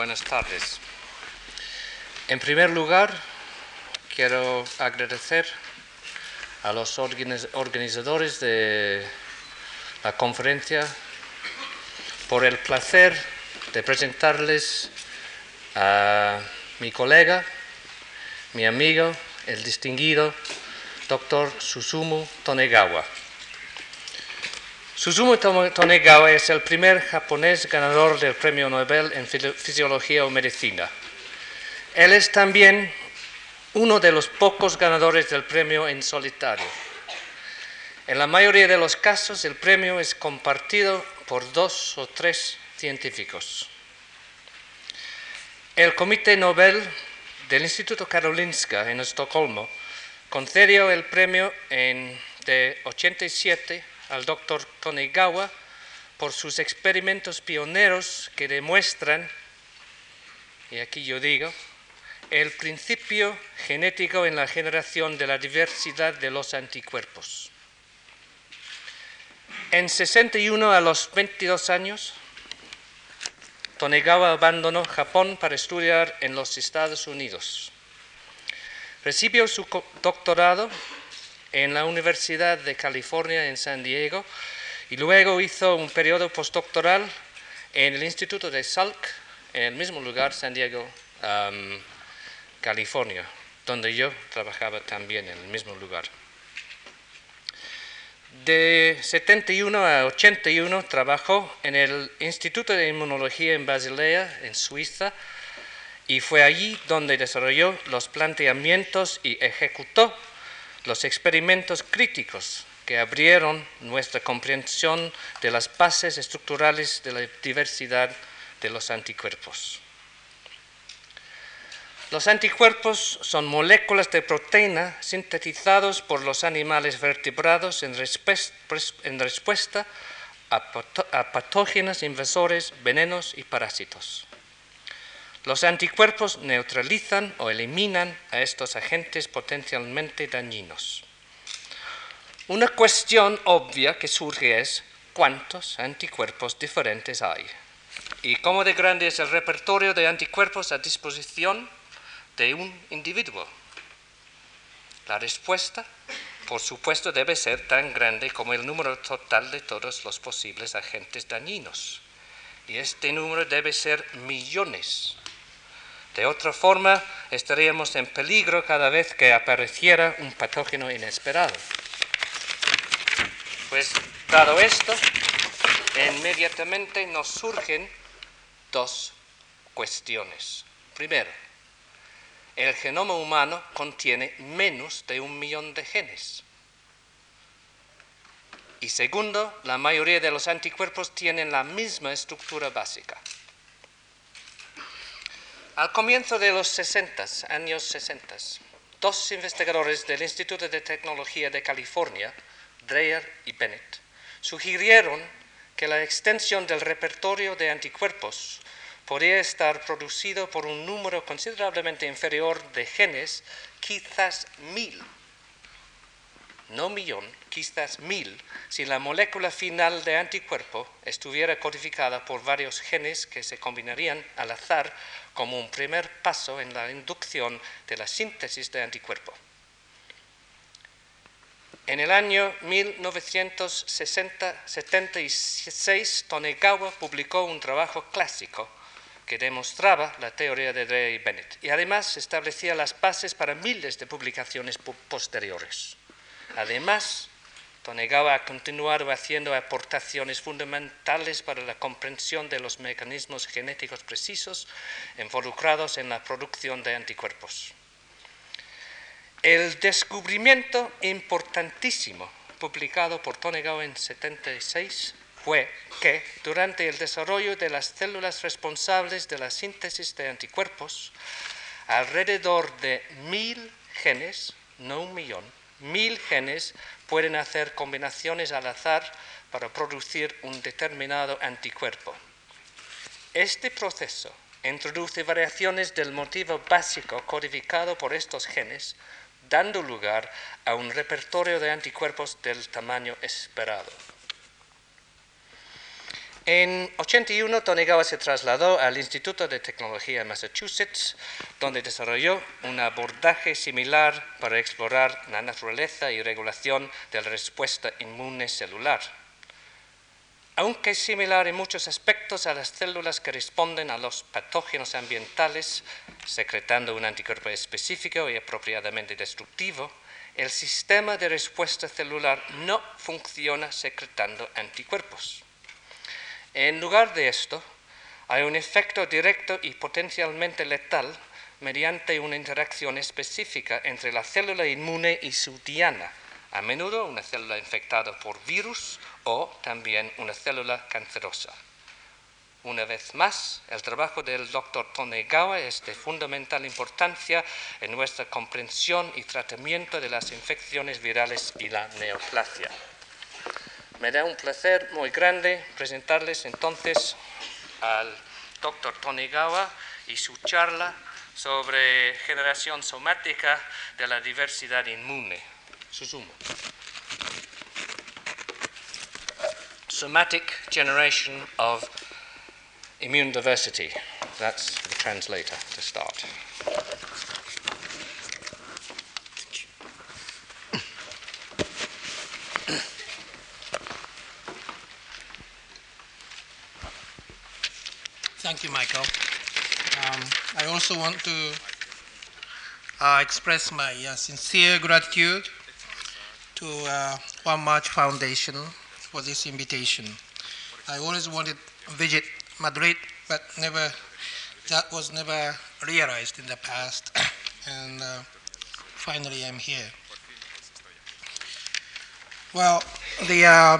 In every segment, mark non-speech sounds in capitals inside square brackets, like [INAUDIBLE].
buenas tardes. En primer lugar, quiero agradecer a los organizadores de la conferencia por el placer de presentarles a mi colega, mi amigo, el distinguido doctor Susumu Tonegawa. Susumu Tonegawa es el primer japonés ganador del Premio Nobel en Fisiología o Medicina. Él es también uno de los pocos ganadores del premio en solitario. En la mayoría de los casos el premio es compartido por dos o tres científicos. El Comité Nobel del Instituto Karolinska en Estocolmo concedió el premio en, de 87 al doctor Tonegawa por sus experimentos pioneros que demuestran, y aquí yo digo, el principio genético en la generación de la diversidad de los anticuerpos. En 61 a los 22 años, Tonegawa abandonó Japón para estudiar en los Estados Unidos. Recibió su doctorado en la Universidad de California en San Diego y luego hizo un periodo postdoctoral en el Instituto de Salk, en el mismo lugar, San Diego, California, donde yo trabajaba también en el mismo lugar. De 71 a 81 trabajó en el Instituto de Inmunología en Basilea, en Suiza, y fue allí donde desarrolló los planteamientos y ejecutó los experimentos críticos que abrieron nuestra comprensión de las bases estructurales de la diversidad de los anticuerpos. Los anticuerpos son moléculas de proteína sintetizados por los animales vertebrados en, respuesta a patógenos invasores, venenos y parásitos. Los anticuerpos neutralizan o eliminan a estos agentes potencialmente dañinos. Una cuestión obvia que surge es cuántos anticuerpos diferentes hay y cómo de grande es el repertorio de anticuerpos a disposición de un individuo. La respuesta, por supuesto, debe ser tan grande como el número total de todos los posibles agentes dañinos. Y este número debe ser millones de otra forma, estaríamos en peligro cada vez que apareciera un patógeno inesperado. Pues, dado esto, inmediatamente nos surgen dos cuestiones. Primero, el genoma humano contiene menos de un millón de genes. Y segundo, la mayoría de los anticuerpos tienen la misma estructura básica. Al comienzo de los 60, años 60, dos investigadores del Instituto de Tecnología de California, Dreyer y Bennett, sugirieron que la extensión del repertorio de anticuerpos podría estar producido por un número considerablemente inferior de genes, quizás mil, no millón, quizás mil, si la molécula final de anticuerpo estuviera codificada por varios genes que se combinarían al azar como un primer paso en la inducción de la síntesis de anticuerpo. En el año 1976, Tonegawa publicó un trabajo clásico que demostraba la teoría de Drey y Bennett y además establecía las bases para miles de publicaciones posteriores. Además, Tonegawa ha continuado haciendo aportaciones fundamentales para la comprensión de los mecanismos genéticos precisos involucrados en la producción de anticuerpos. El descubrimiento importantísimo publicado por Tonegawa en 76 fue que durante el desarrollo de las células responsables de la síntesis de anticuerpos, alrededor de mil genes, no un millón, mil genes pueden hacer combinaciones al azar para producir un determinado anticuerpo. Este proceso introduce variaciones del motivo básico codificado por estos genes, dando lugar a un repertorio de anticuerpos del tamaño esperado. En 81, Tonegawa se trasladó al Instituto de Tecnología de Massachusetts, donde desarrolló un abordaje similar para explorar la naturaleza y regulación de la respuesta inmune celular. Aunque es similar en muchos aspectos a las células que responden a los patógenos ambientales, secretando un anticuerpo específico y apropiadamente destructivo, el sistema de respuesta celular no funciona secretando anticuerpos. En lugar de esto, hay un efecto directo y potencialmente letal mediante una interacción específica entre la célula inmune y su diana, a menudo una célula infectada por virus o también una célula cancerosa. Una vez más, el trabajo del doctor Tonegawa es de fundamental importancia en nuestra comprensión y tratamiento de las infecciones virales y la neoplasia. Me da un placer muy grande presentarles entonces al doctor Tonegawa y su charla sobre generación somática de la diversidad inmune. Susumu. Somatic generation of immune diversity. That's the translator to start. Also want to uh, express my uh, sincere gratitude to uh, Juan March Foundation for this invitation. I always wanted to visit Madrid, but never that was never realized in the past, [COUGHS] and uh, finally I'm here. Well, the uh,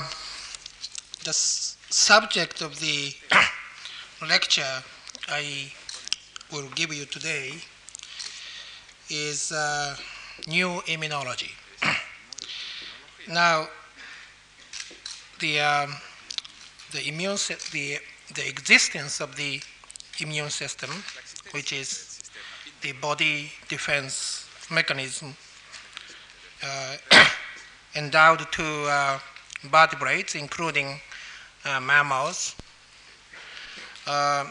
the subject of the [COUGHS] lecture I will give you today is uh, new immunology. [CLEARS THROAT] now, the um, the immune the the existence of the immune system, which is the body defense mechanism uh, [COUGHS] endowed to uh, vertebrates, including uh, mammals, um,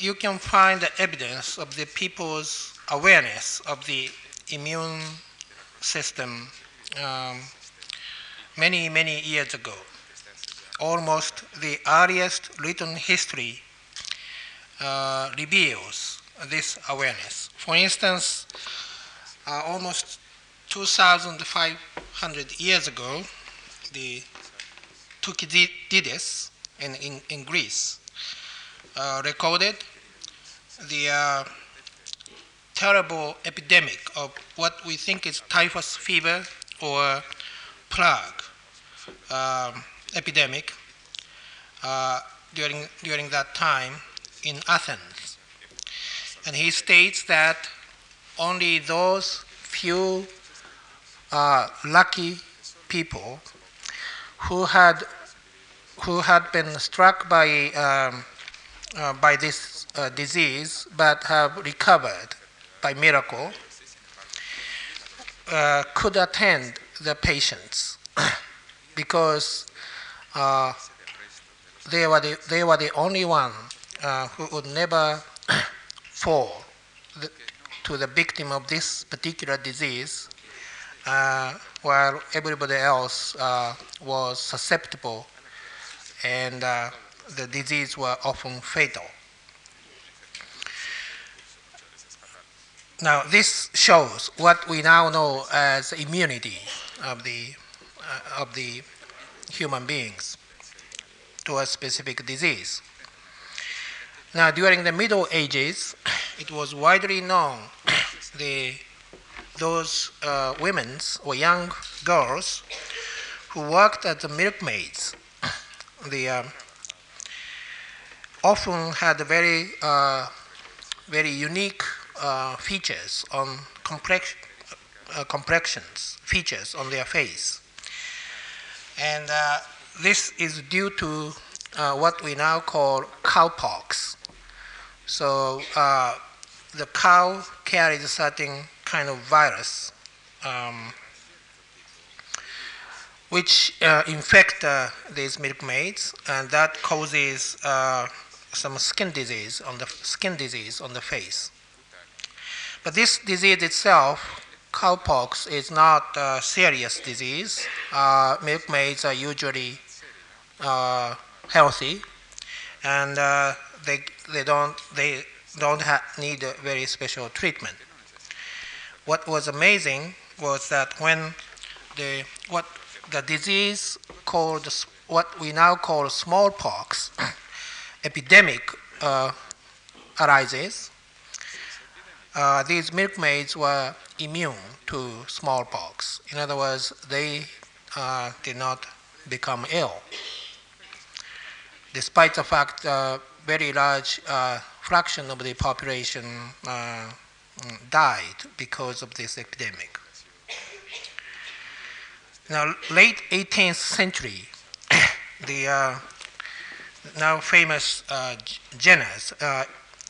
you can find the evidence of the people's awareness of the immune system um, many, many years ago. Almost the earliest written history uh, reveals this awareness. For instance, uh, almost 2,500 years ago, the Thucydides in, in, in Greece uh, recorded the uh, terrible epidemic of what we think is typhus fever or plague um, epidemic uh, during, during that time in Athens. And he states that only those few uh, lucky people who had who had been struck by um, uh, by this uh, disease but have recovered by miracle uh, could attend the patients [CLEARS THROAT] because uh, they were the, they were the only one uh, who would never [CLEARS THROAT] fall the, to the victim of this particular disease uh, while everybody else uh, was susceptible and the disease were often fatal. Now, this shows what we now know as immunity of the, uh, of the human beings to a specific disease. Now, during the Middle Ages, it was widely known [COUGHS] the, those uh, women or young girls who worked as the milkmaids [COUGHS] they um, often had very uh, very unique uh, features on complex, uh, complexions features on their face and uh, this is due to uh, what we now call cowpox so uh, the cow carries a certain kind of virus um, which uh, infect uh, these milkmaids, and that causes uh, some skin disease on the skin disease on the face. But this disease itself, cowpox, is not a serious disease. Uh, milkmaids are usually uh, healthy, and uh, they they don't they don't need a very special treatment. What was amazing was that when the what the disease called what we now call smallpox [COUGHS] epidemic uh, arises, uh, these milkmaids were immune to smallpox. In other words, they uh, did not become ill, despite the fact uh, very large uh, fraction of the population died because of this epidemic. Now, late 18th century, [COUGHS] the uh, now famous uh, Jenners, uh,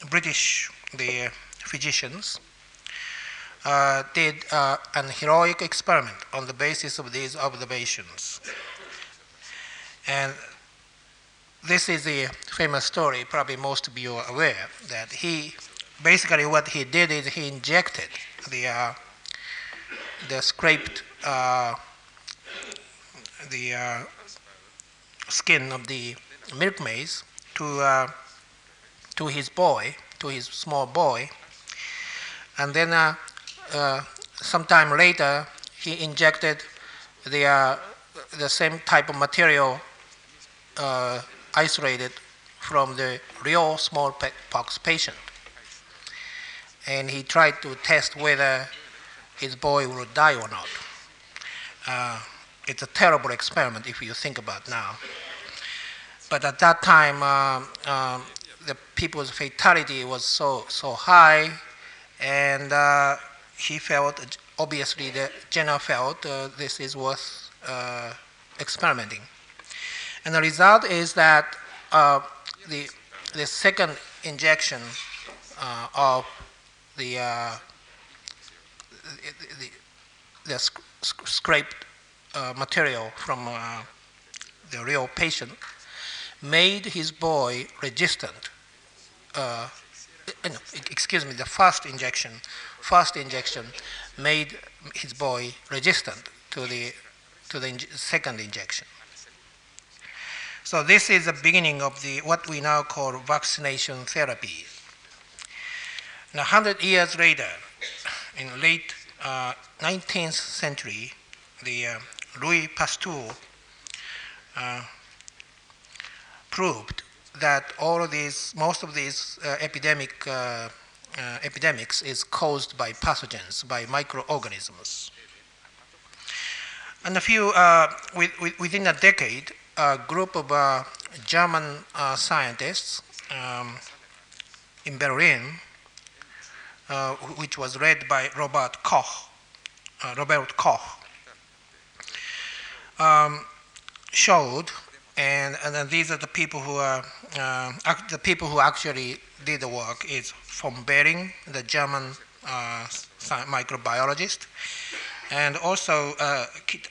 British the physicians, uh, did uh, an heroic experiment on the basis of these observations. And this is the famous story, probably most of you are aware, that he basically what he did is he injected the, uh, the scraped uh, the uh, skin of the milkmaids to, uh, to his boy, to his small boy. And then uh, uh sometime later, he injected the, uh, the same type of material uh, isolated from the real smallpox patient. And he tried to test whether his boy would die or not. Uh, it's a terrible experiment if you think about now. But at that time, uh, um, the people's fatality was so so high, and uh, he felt obviously the Jenner felt uh, this is worth uh, experimenting. And the result is that uh, the the second injection uh, of the the, the, the scraped uh, material from uh, the real patient made his boy resistant. Uh, no, excuse me, the first injection, first injection made his boy resistant to the, to the second injection. So this is the beginning of the what we now call vaccination therapy. Now, 100 years later, in late uh, 19th century, the uh, Louis Pasteur uh, proved that all of these, most of these uh, epidemic, uh, uh, epidemics is caused by pathogens, by microorganisms. And a few, uh, with, with, within a decade, a group of uh, German scientists um, in Berlin, which was led by Robert Koch, Robert Koch, um, showed, and, and then these are the people who are uh, the people who actually did the work is von Behring, the German uh, microbiologist, and also uh,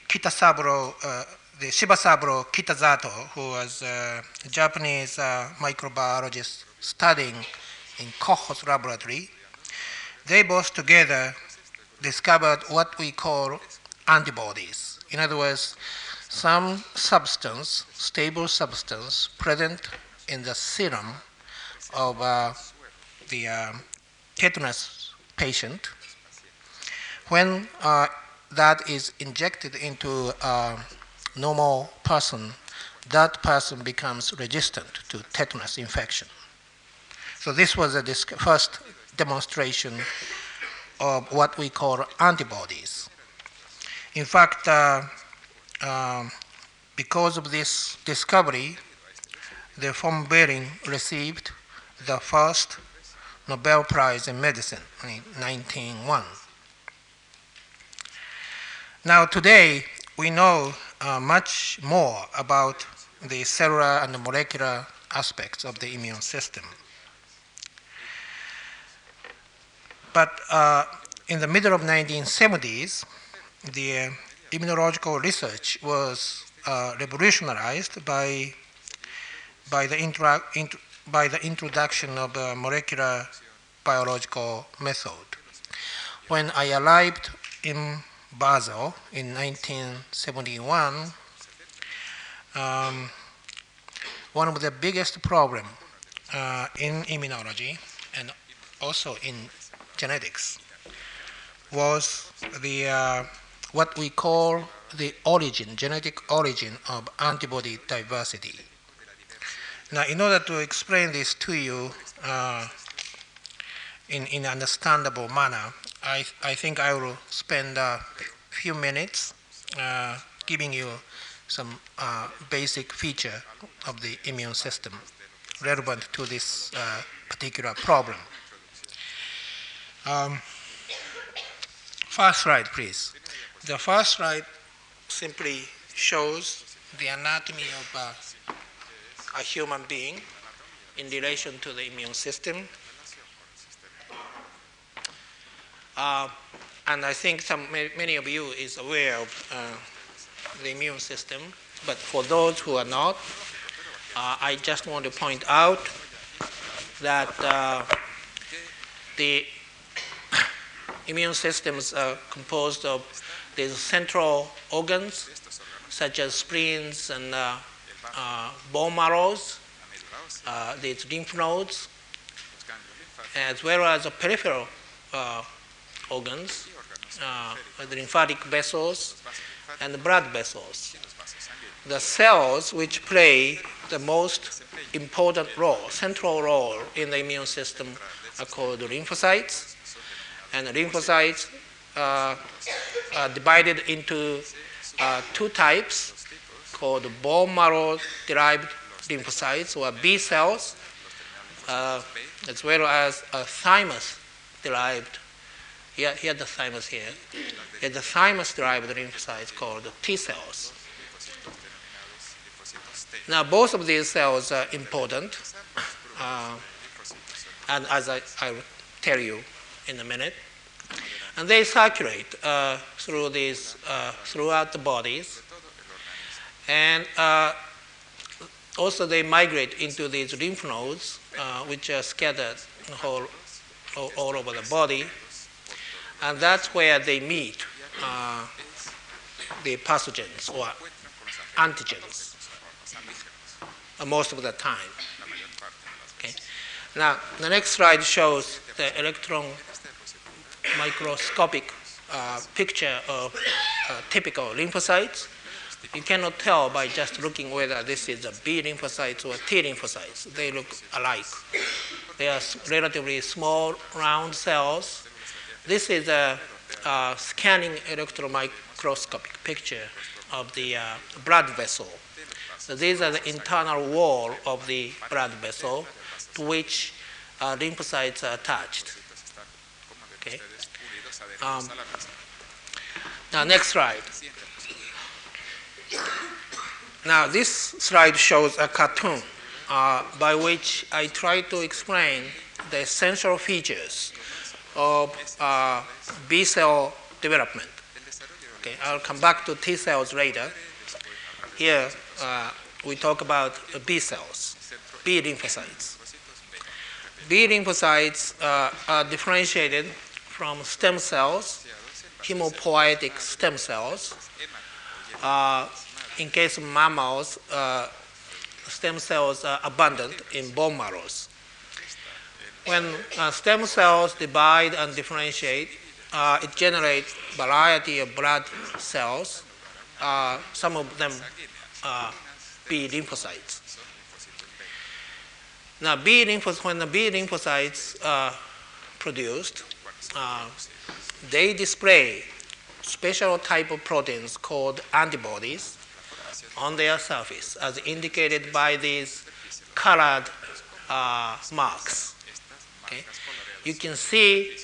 Kitasaburo, uh, the Shibasaburo Kitazato, who was a Japanese uh, microbiologist studying in Koch's laboratory. They both together discovered what we call antibodies in other words, some substance, stable substance, present in the serum of uh, the uh, tetanus patient, when uh, that is injected into a normal person, that person becomes resistant to tetanus infection. So this was the first demonstration of what we call antibodies. In fact, uh, because of this discovery, the von Behring received the first Nobel Prize in Medicine in 1901. Now, today, we know uh, much more about the cellular and molecular aspects of the immune system. But uh, in the middle of 1970s, the immunological research was uh, revolutionized by, by, the intera- int- by the introduction of molecular biological method. When I arrived in Basel in 1971, um, one of the biggest problems uh, in immunology and also in genetics was the uh, what we call the origin, genetic origin of antibody diversity. Now, in order to explain this to you uh, in in understandable manner, I I think I will spend a few minutes uh, giving you some uh, basic feature of the immune system relevant to this uh, particular problem. Um, first slide, please. The first slide simply shows the anatomy of a, a human being in relation to the immune system. Uh, and I think some, many of you is aware of uh, the immune system, but for those who are not, uh, I just want to point out that uh, the [COUGHS] immune systems are composed of these central organs, such as spleens and uh, uh bone marrows, uh, these lymph nodes, as well as the peripheral uh, organs, the lymphatic vessels, and the blood vessels. The cells which play the most important role, central role in the immune system are called lymphocytes. And lymphocytes uh, divided into uh, two types called bone marrow derived lymphocytes or B cells, uh, as well as thymus derived. Here, here the thymus here. Here the thymus derived lymphocytes called T cells. Now, both of these cells are important, uh, and as I, I, will tell you in a minute, and they circulate uh, through these uh, throughout the bodies, and uh, also they migrate into these lymph nodes, uh, which are scattered whole, all, all, over the body, and that's where they meet uh, the pathogens or antigens most of the time. Okay. Now, the next slide shows the electron microscopic uh, picture of uh, typical lymphocytes. You cannot tell by just looking whether this is a B lymphocytes or T lymphocytes. They look alike. They are relatively small, round cells. This is a, a scanning electron microscopic picture of the uh, blood vessel. So these are the internal wall of the blood vessel to which uh, lymphocytes are attached. Okay. Um, now, next slide. Now, this slide shows a cartoon uh, by which I try to explain the essential features of uh, B cell development. Okay, I'll come back to T cells later. Here, uh, we talk about B cells, B lymphocytes. B lymphocytes uh, are differentiated from stem cells, hemopoietic stem cells. Uh, in case of mammals, uh, stem cells are abundant in bone marrows. When uh, stem cells divide and differentiate, uh, it generates variety of blood cells. Uh, some of them uh, B lymphocytes. Now, B lymphocytes, when the B lymphocytes are produced, uh, they display special type of proteins called antibodies on their surface, as indicated by these colored uh, marks. Okay? You can see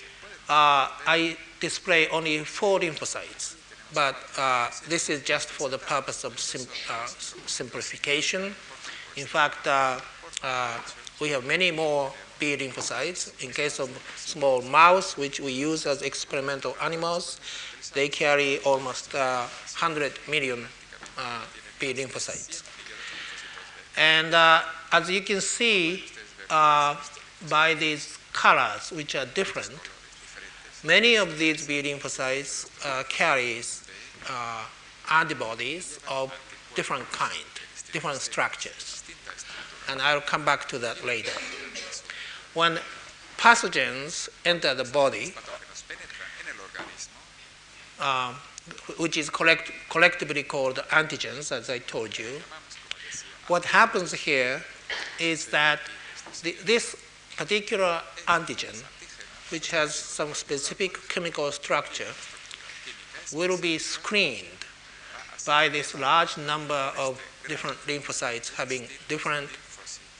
uh, I display only four lymphocytes but uh, this is just for the purpose of sim uh, simplification. In fact, uh, we have many more B lymphocytes. In case of small mouse, which we use as experimental animals, they carry almost uh, 100 million uh, B lymphocytes. And uh, as you can see uh, by these colors, which are different, many of these B lymphocytes uh, carries uh, antibodies of different kind, different structures. And I'll come back to that later. When pathogens enter the body, um, which is collect, collectively called antigens, as I told you, what happens here is that the, this particular antigen, which has some specific chemical structure, will be screened by this large number of different lymphocytes having different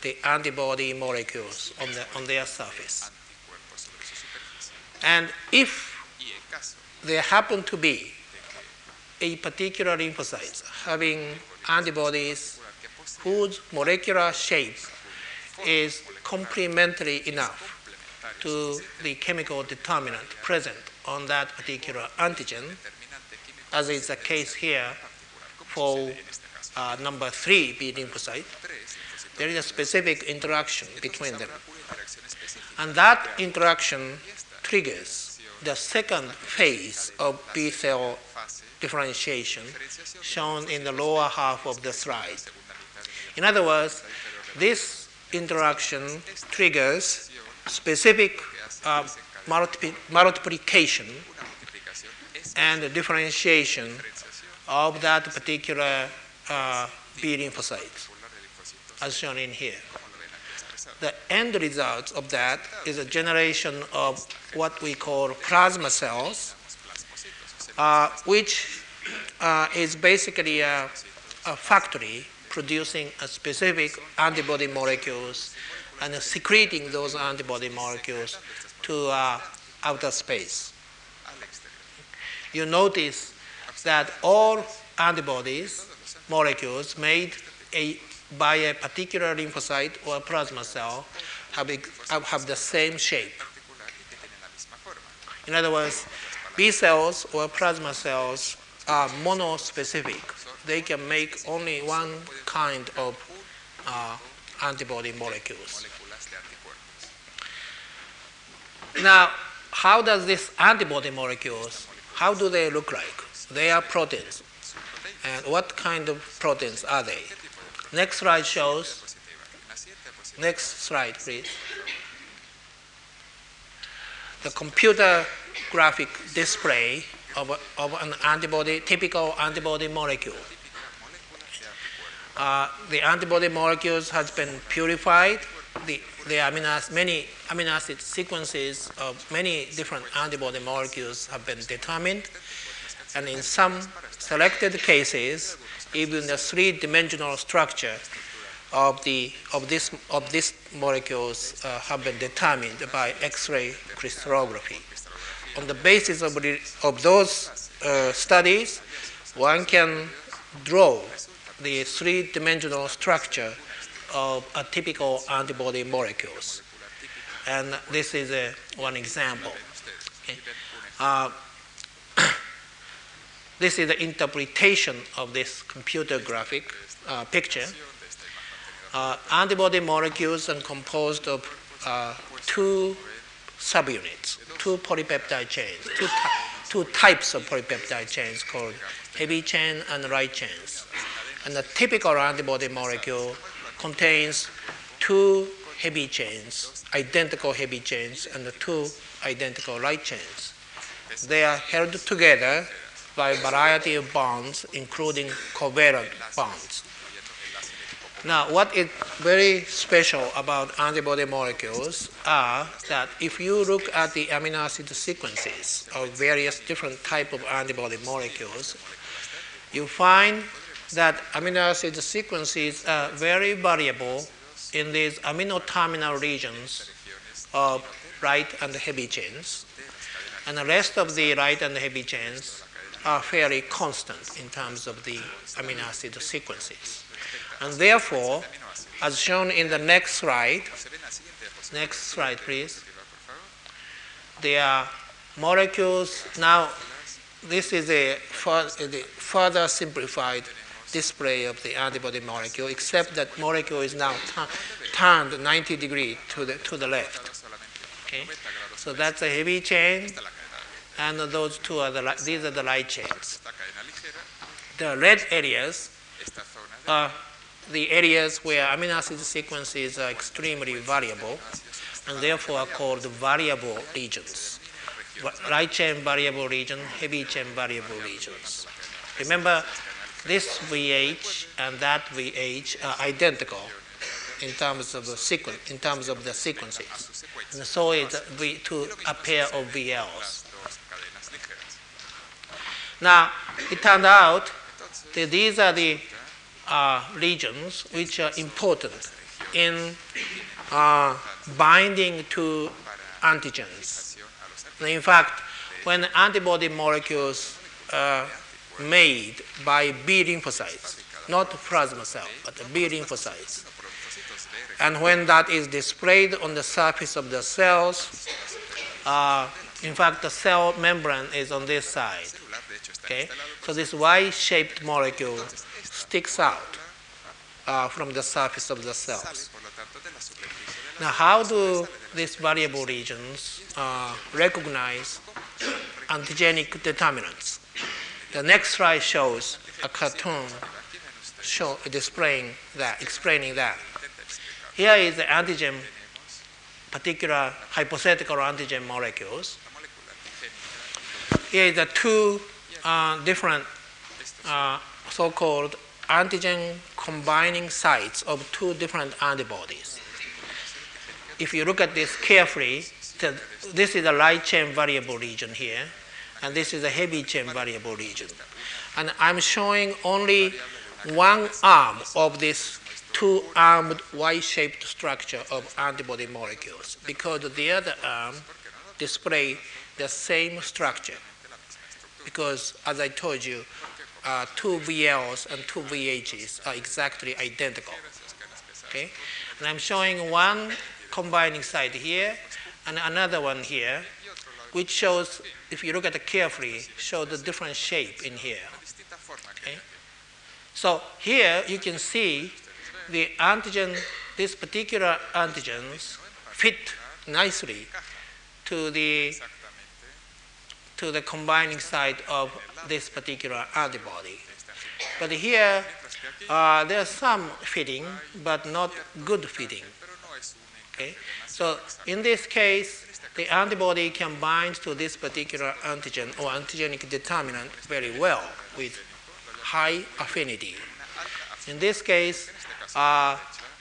the antibody molecules on, the, on their surface. And if there happen to be a particular lymphocyte having antibodies whose molecular shape is complementary enough to the chemical determinant present on that particular antigen, as is the case here for uh, number three B lymphocyte, there is a specific interaction between them. And that interaction triggers the second phase of B cell differentiation shown in the lower half of the slide. In other words, this interaction triggers specific uh, multiplication and differentiation of that particular uh, B lymphocyte, as shown in here. The end result of that is a generation of what we call plasma cells, uh, which uh, is basically a, a, factory producing a specific antibody molecules and secreting those antibody molecules to uh, outer space. You notice that all antibodies molecules made a, by a particular lymphocyte or plasma cell have, have the same shape. In other words, B cells or plasma cells are monospecific. They can make only one kind of uh, antibody molecules. Now, how does this antibody molecules, how do they look like? They are proteins. And what kind of proteins are they? Next slide shows. Next slide, please. The computer graphic display of, of an antibody, typical antibody molecule. Uh, the antibody molecules has been purified. The, the amino many amino acid sequences of many different antibody molecules have been determined. And in some selected cases, even the three-dimensional structure of, the, of, this, of these molecules uh, have been determined by X-ray crystallography. On the basis of, of those uh, studies, one can draw the three-dimensional structure of a typical antibody molecules. And this is a, one example. Okay. Uh, this is the interpretation of this computer graphic uh, picture. Uh, antibody molecules are composed of uh, two subunits, two polypeptide chains, two, two types of polypeptide chains called heavy chain and light chains. And the typical antibody molecule contains two heavy chains, identical heavy chains, and two identical light chains. They are held together by a variety of bonds, including covalent bonds. Now, what is very special about antibody molecules are that if you look at the amino acid sequences of various different type of antibody molecules, you find that amino acid sequences are very variable in these amino terminal regions of light and heavy chains. And the rest of the light and heavy chains are fairly constant in terms of the amino acid sequences. And therefore, as shown in the next slide, Next slide, please. They are molecules. Now, this is a further simplified display of the antibody molecule, except that molecule is now turned 90 degree to the, to the left. Okay? So that's a heavy chain, and those two are the, these are the light chains. The red areas are the areas where amino acid sequences are extremely variable and therefore are called variable regions. Light chain variable region, heavy chain variable regions. Remember, this VH and that VH are identical in terms of the sequence, in terms of the sequences. And so is v, to a pair of VLs. Now, it turned out that these are the uh, regions which are important in uh, binding to antigens. In fact, when antibody molecules are made by B lymphocytes, not plasma cell, but B lymphocytes, and when that is displayed on the surface of the cells, uh, in fact, the cell membrane is on this side. Okay? So this Y-shaped molecule sticks out uh, from the surface of the cells. Now, how do these variable regions uh, recognize antigenic determinants? The next slide shows a cartoon show, displaying that, explaining that. Here is the antigen, particular hypothetical antigen molecules. Here is the two uh, different uh, so-called antigen combining sites of two different antibodies. If you look at this carefully, this is a light chain variable region here, and this is a heavy chain variable region. And I'm showing only one arm of this two armed Y shaped structure of antibody molecules because the other arm display the same structure. Because, as I told you, uh, two VLs and two VHs are exactly identical. Okay? And I'm showing one combining site here and another one here, which shows, if you look at it carefully, show the different shape in here. Okay? So here you can see the antigen, these particular antigens fit nicely to the to the combining site of this particular antibody. But here, uh, there's some fitting, but not good fitting. Okay? So in this case, the antibody can bind to this particular antigen or antigenic determinant very well with high affinity. In this case, uh,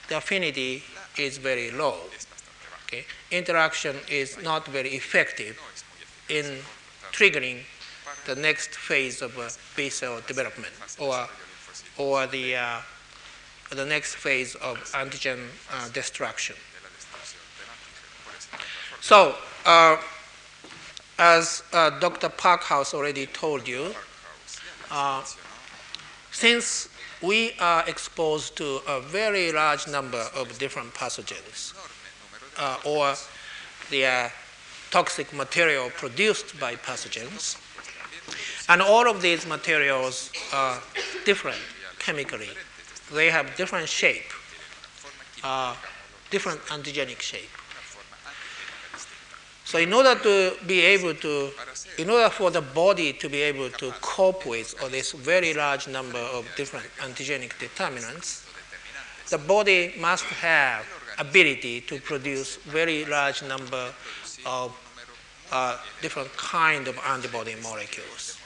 the affinity is very low. Okay? Interaction is not very effective in triggering the next phase of uh, B cell development or, or the, uh, the next phase of antigen uh, destruction. So, uh, as uh, Dr. Parkhouse already told you, uh, since we are exposed to a very large number of different pathogens or the toxic material produced by pathogens. And all of these materials are different chemically. They have different shape, uh, different antigenic shape. So in order to be able to, in order for the body to be able to cope with all this very large number of different antigenic determinants, the body must have ability to produce very large number of uh, different kind of antibody molecules.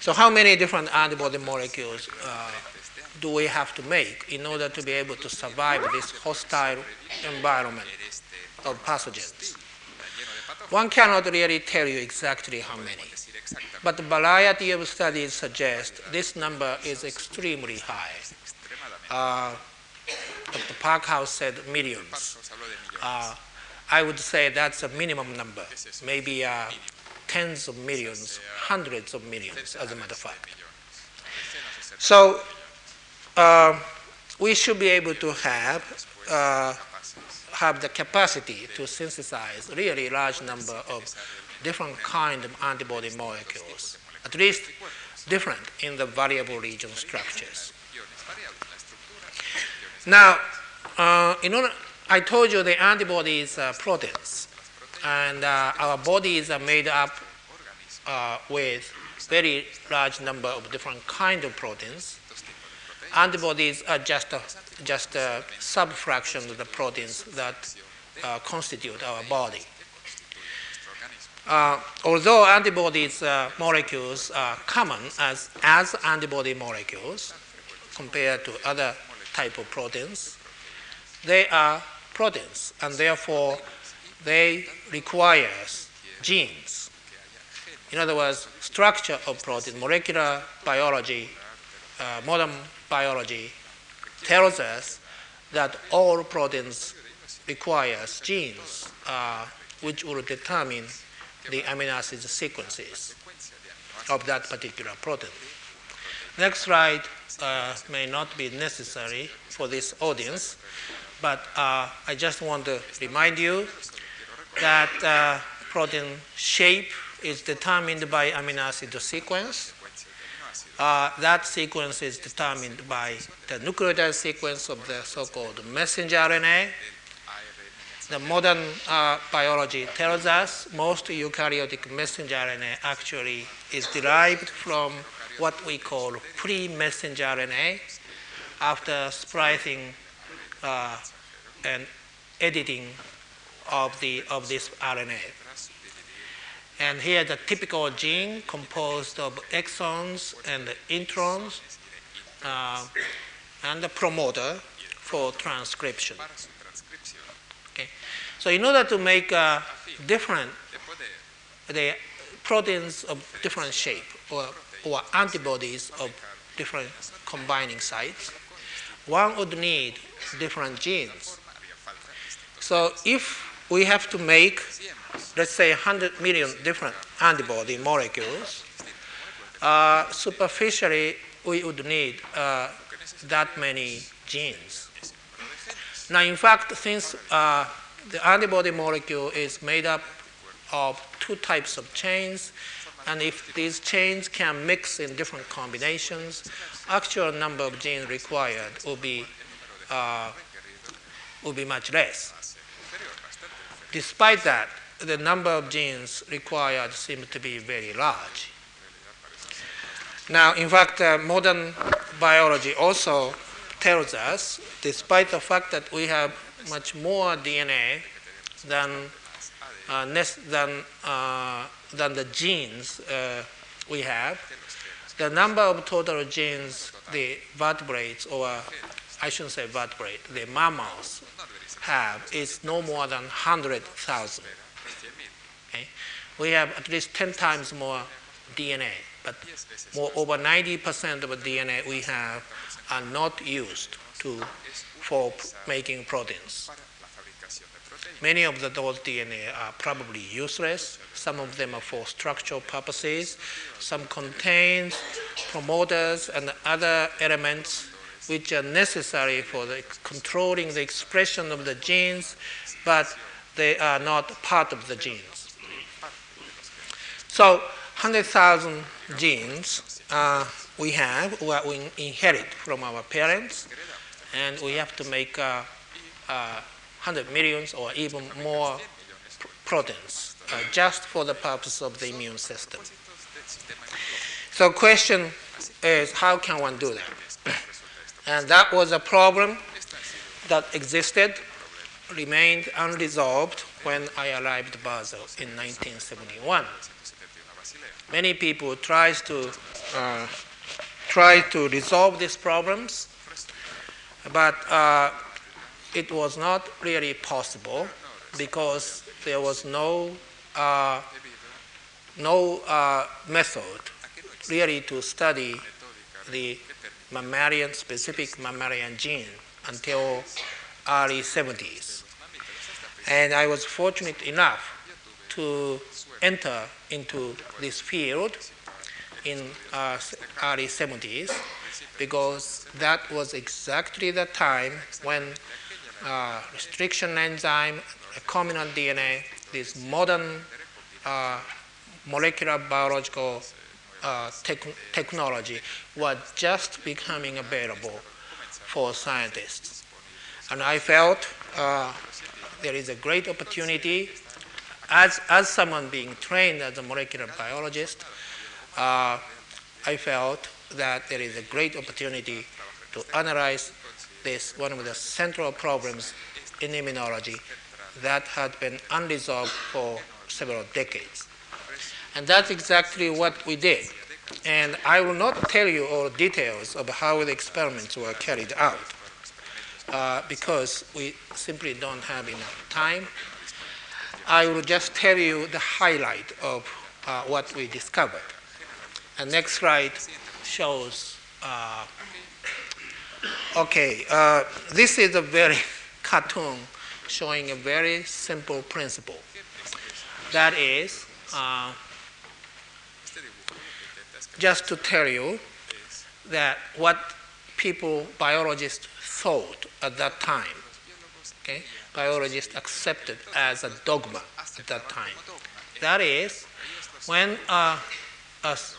So how many different antibody molecules uh, do we have to make in order to be able to survive this hostile environment of pathogens? One cannot really tell you exactly how many, but the variety of studies suggest this number is extremely high. Uh, Dr. Parkhouse said millions. Uh, I would say that's a minimum number, maybe uh, tens of millions, hundreds of millions, as a matter of fact. So uh, we should be able to have uh, have the capacity to synthesize really large number of different kind of antibody molecules, at least different in the variable region structures. Now, uh, in order, I told you the antibodies are proteins, and uh, our bodies are made up uh, with very large number of different kind of proteins. Antibodies are just a, just a subfraction of the proteins that uh, constitute our body. Uh, although antibodies uh, molecules are common as, as antibody molecules compared to other type of proteins, they are proteins and therefore they require genes. In other words, structure of protein, molecular biology, uh, modern biology tells us that all proteins requires genes uh, which will determine the amino acid sequences of that particular protein. Next slide uh, may not be necessary for this audience, but uh, I just want to remind you that uh, protein shape is determined by amino acid sequence. Uh, that sequence is determined by the nucleotide sequence of the so-called messenger RNA, the modern uh, biology tells us most eukaryotic messenger RNA actually is derived from what we call pre-messenger RNA after splicing uh, and editing of, the, of this RNA. And here the typical gene composed of exons and introns uh, and the promoter for transcription. Okay. So in order to make uh, different the proteins of different shape or, or antibodies of different combining sites, one would need different genes. So if we have to make, let's say, 100 million different antibody molecules, uh, superficially we would need uh, that many genes. Now, in fact, since uh, the antibody molecule is made up of two types of chains, and if these chains can mix in different combinations, actual number of genes required will be, uh, will be much less. Despite that, the number of genes required seems to be very large. Now, in fact, uh, modern biology also tells us, despite the fact that we have much more DNA than uh, than uh, than the genes uh, we have. The number of total genes the vertebrates, or I shouldn't say vertebrate, the mammals have is no more than 100,000. Okay? We have at least 10 times more DNA, but more over 90% of the DNA we have are not used to, for making proteins. Many of the, those DNA are probably useless. Some of them are for structural purposes. Some contain promoters and other elements which are necessary for the controlling the expression of the genes, but they are not part of the genes. So 100,000 genes uh, we have, what we inherit from our parents, and we have to make uh, uh, 100 millions or even more pr proteins uh, just for the purpose of the immune system. So question is how can one do that? And that was a problem that existed, remained unresolved when I arrived Basel in 1971. Many people tried to uh, try to resolve these problems, but uh, it was not really possible because there was no, uh, no uh, method really to study the mammalian, specific mammalian gene until early 70s. And I was fortunate enough to enter into this field in uh, early 70s because that was exactly the time when uh, restriction enzyme, recombinant DNA, this modern uh, molecular biological uh, tech- technology was just becoming available for scientists. And I felt uh, there is a great opportunity as, as someone being trained as a molecular biologist, uh, I felt that there is a great opportunity to analyze this, one of the central problems in immunology that had been unresolved for several decades. And that's exactly what we did. And I will not tell you all details of how the experiments were carried out uh, because we simply don't have enough time. I will just tell you the highlight of uh, what we discovered. And next slide shows. Uh, okay, uh, this is a very [LAUGHS] cartoon showing a very simple principle. That is, uh, just to tell you that what people, biologists, thought at that time. Okay? Biologists accepted as a dogma at that time. That is, when, uh, as,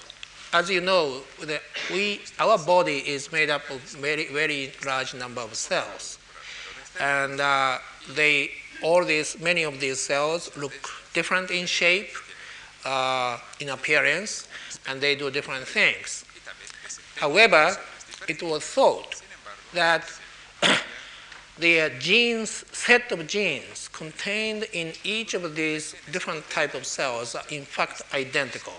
as you know, the, we, our body is made up of very, very large number of cells. And uh, they, all these, many of these cells look different in shape, uh, in appearance, and they do different things. However, it was thought that [CLEARS THROAT] the genes, set of genes contained in each of these different type of cells are in fact identical.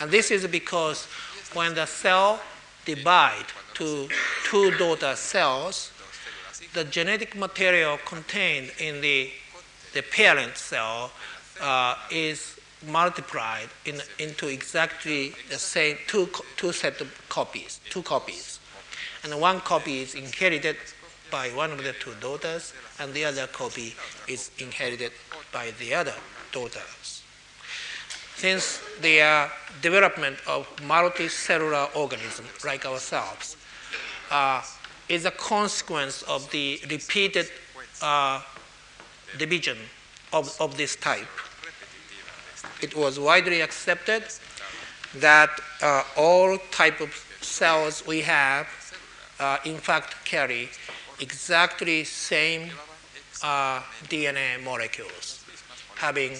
And this is because when the cell divide to two daughter cells, the genetic material contained in the, the parent cell uh, is multiplied in, into exactly the same two, two set of copies, two copies. And one copy is inherited by one of the two daughters, and the other copy is inherited by the other daughters. Since the uh, development of multicellular organisms like ourselves uh, is a consequence of the repeated uh, division of, of this type, it was widely accepted that uh, all type of cells we have uh, in fact carry exactly same uh, DNA molecules, having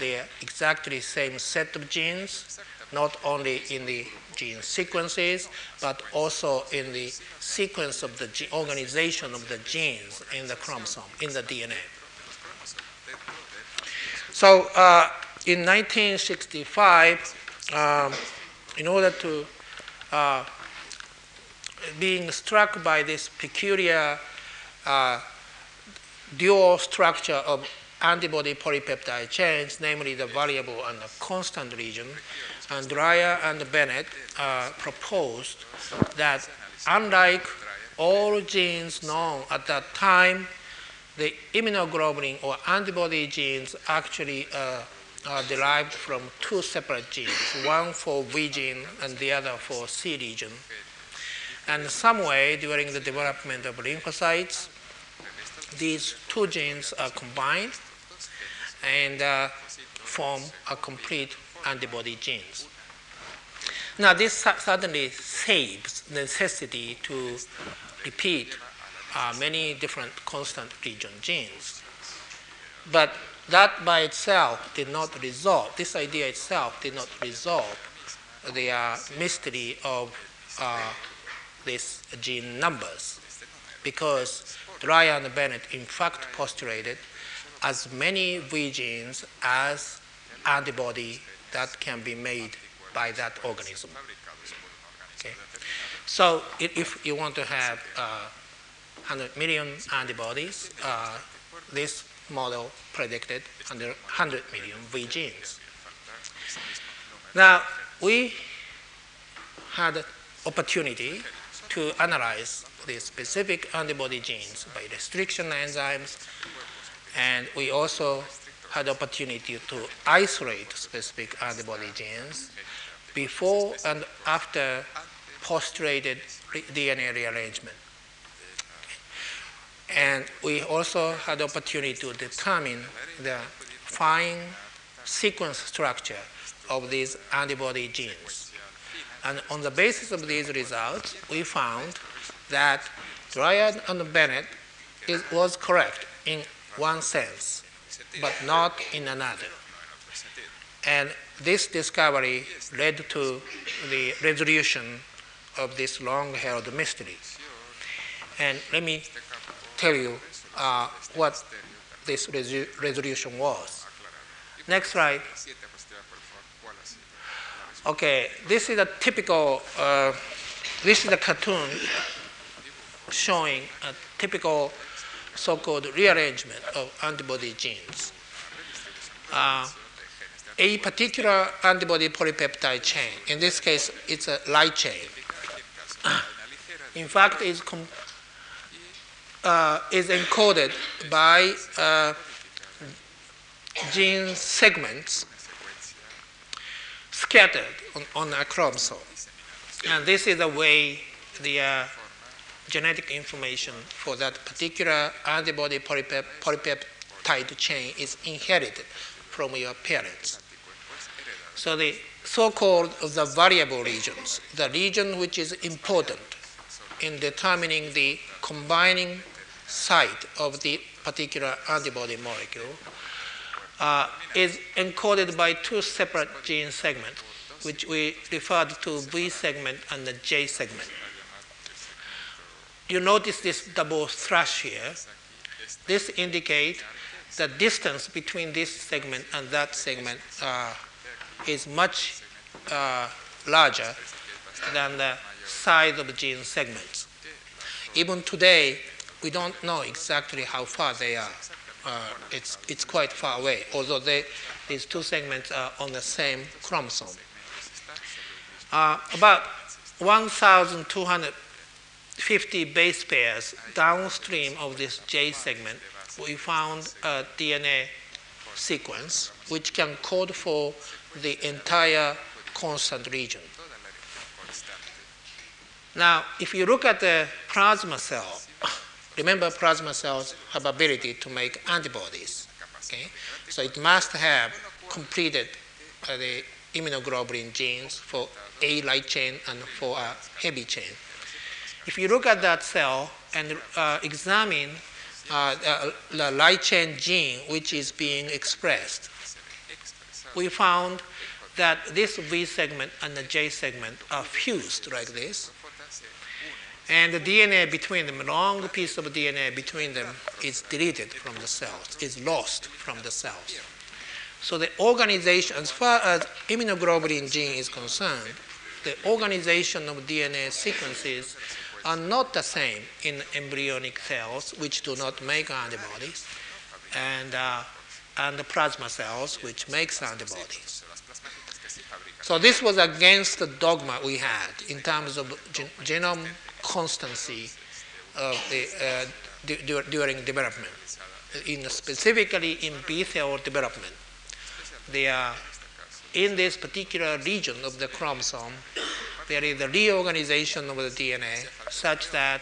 the exactly same set of genes, not only in the gene sequences, but also in the sequence of the organization of the genes in the chromosome, in the DNA. So uh, in 1965, um, in order to uh, being struck by this peculiar uh, dual structure of antibody polypeptide chains, namely the variable and the constant region, and and Bennett uh, proposed that unlike all genes known at that time, the immunoglobulin or antibody genes actually uh, are derived from two separate genes, one for V gene and the other for C region. And some way during the development of lymphocytes, these two genes are combined and uh, form a complete antibody genes. Now this suddenly saves the necessity to repeat uh, many different constant region genes. But that by itself did not resolve, this idea itself did not resolve the uh, mystery of uh, these gene numbers because Dreyer and Bennett in fact postulated as many V genes as antibody that can be made by that organism. Okay. So if you want to have uh, 100 million antibodies, uh, this model predicted 100 million V genes. Now, we had opportunity to analyze the specific antibody genes by restriction enzymes, and we also had opportunity to isolate specific antibody genes before and after postulated DNA rearrangement. And we also had the opportunity to determine the fine sequence structure of these antibody genes. And on the basis of these results, we found that Dreyer and Bennett is, was correct in one sense, but not in another. And this discovery led to the resolution of this long-held mystery. And let me tell you uh, what this resu- resolution was. Next slide. Okay, this is a typical, uh, this is a cartoon showing a typical so-called rearrangement of antibody genes. Uh, a particular antibody polypeptide chain, in this case, it's a light chain, [COUGHS] in fact, it's uh, is encoded by uh, gene segments scattered on, on a chromosome. And this is the way the uh, genetic information for that particular antibody polypep- polypeptide chain is inherited from your parents. So the so-called the variable regions, the region which is important in determining the combining site of the particular antibody molecule, uh, is encoded by two separate gene segments, which we referred to V segment and the J segment. You notice this double thrush here. This indicates the distance between this segment and that segment uh, is much uh, larger than the size of the gene segments. Even today, we don't know exactly how far they are. Uh, it's, it's quite far away, although they, these two segments are on the same chromosome. Uh, about 1,250 base pairs downstream of this J segment, we found a DNA sequence which can code for the entire constant region. Now, if you look at the plasma cell, remember plasma cells have ability to make antibodies. Okay? So it must have completed uh, the immunoglobulin genes for A light chain and for a heavy chain. If you look at that cell and uh, examine uh, the light chain gene which is being expressed, we found that this V segment and the J segment are fused like this. And the DNA between them, long piece of DNA between them, is deleted from the cells, is lost from the cells. So the organization, as far as immunoglobulin gene is concerned, the organization of DNA sequences are not the same in embryonic cells, which do not make antibodies, and, uh, and the plasma cells, which makes antibodies. So this was against the dogma we had in terms of gen- genome constancy of the, uh, during development, in specifically in B cell development. They are in this particular region of the chromosome, there is a reorganization of the DNA such that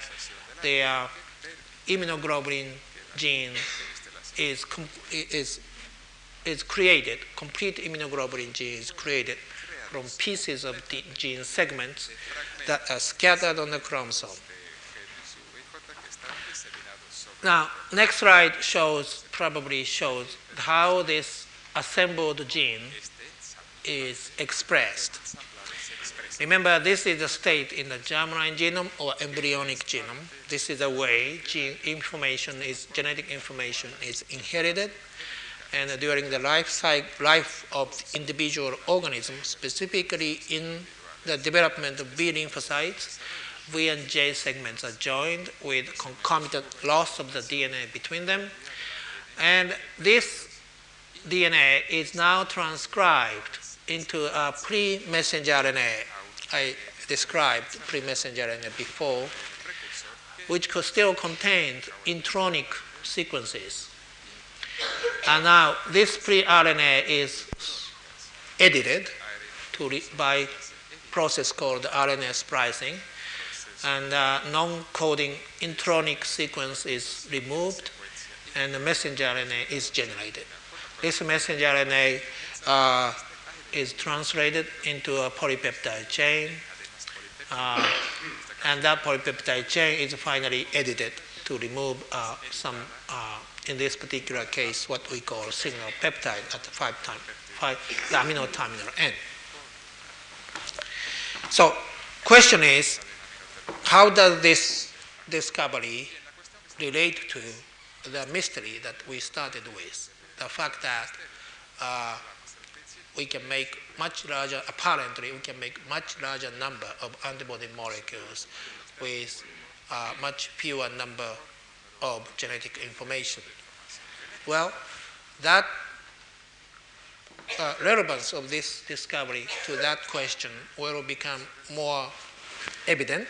the uh, immunoglobulin gene is, is, is created, complete immunoglobulin gene is created from pieces of the gene segments that eh, are scattered on the chromosome. Now, next slide shows, probably shows how this assembled gene is expressed. Remember, this is the state in the germline genome or embryonic genome. This is the way gene information is genetic information is inherited, and during the life cycle, life of individual organism, specifically in the development of B lymphocytes, V and J segments are joined with concomitant loss of the DNA between them, and this DNA is now transcribed into a pre-messenger RNA. I described pre-messenger RNA before, which still contain intronic sequences. And now this pre-RNA is edited to re- by process called RNA splicing. and uh, non-coding intronic sequence is removed, and the messenger RNA is generated. This messenger RNA uh, is translated into a polypeptide chain, uh, and that polypeptide chain is finally edited to remove uh, some, uh, in this particular case, what we call signal peptide at the five time, five, the amino terminal end. So, question is, how does this discovery relate to the mystery that we started with? The fact that uh, we can make much larger, apparently, we can make much larger number of antibody molecules with a much fewer number of genetic information. Well, that uh, relevance of this discovery to that question will become more evident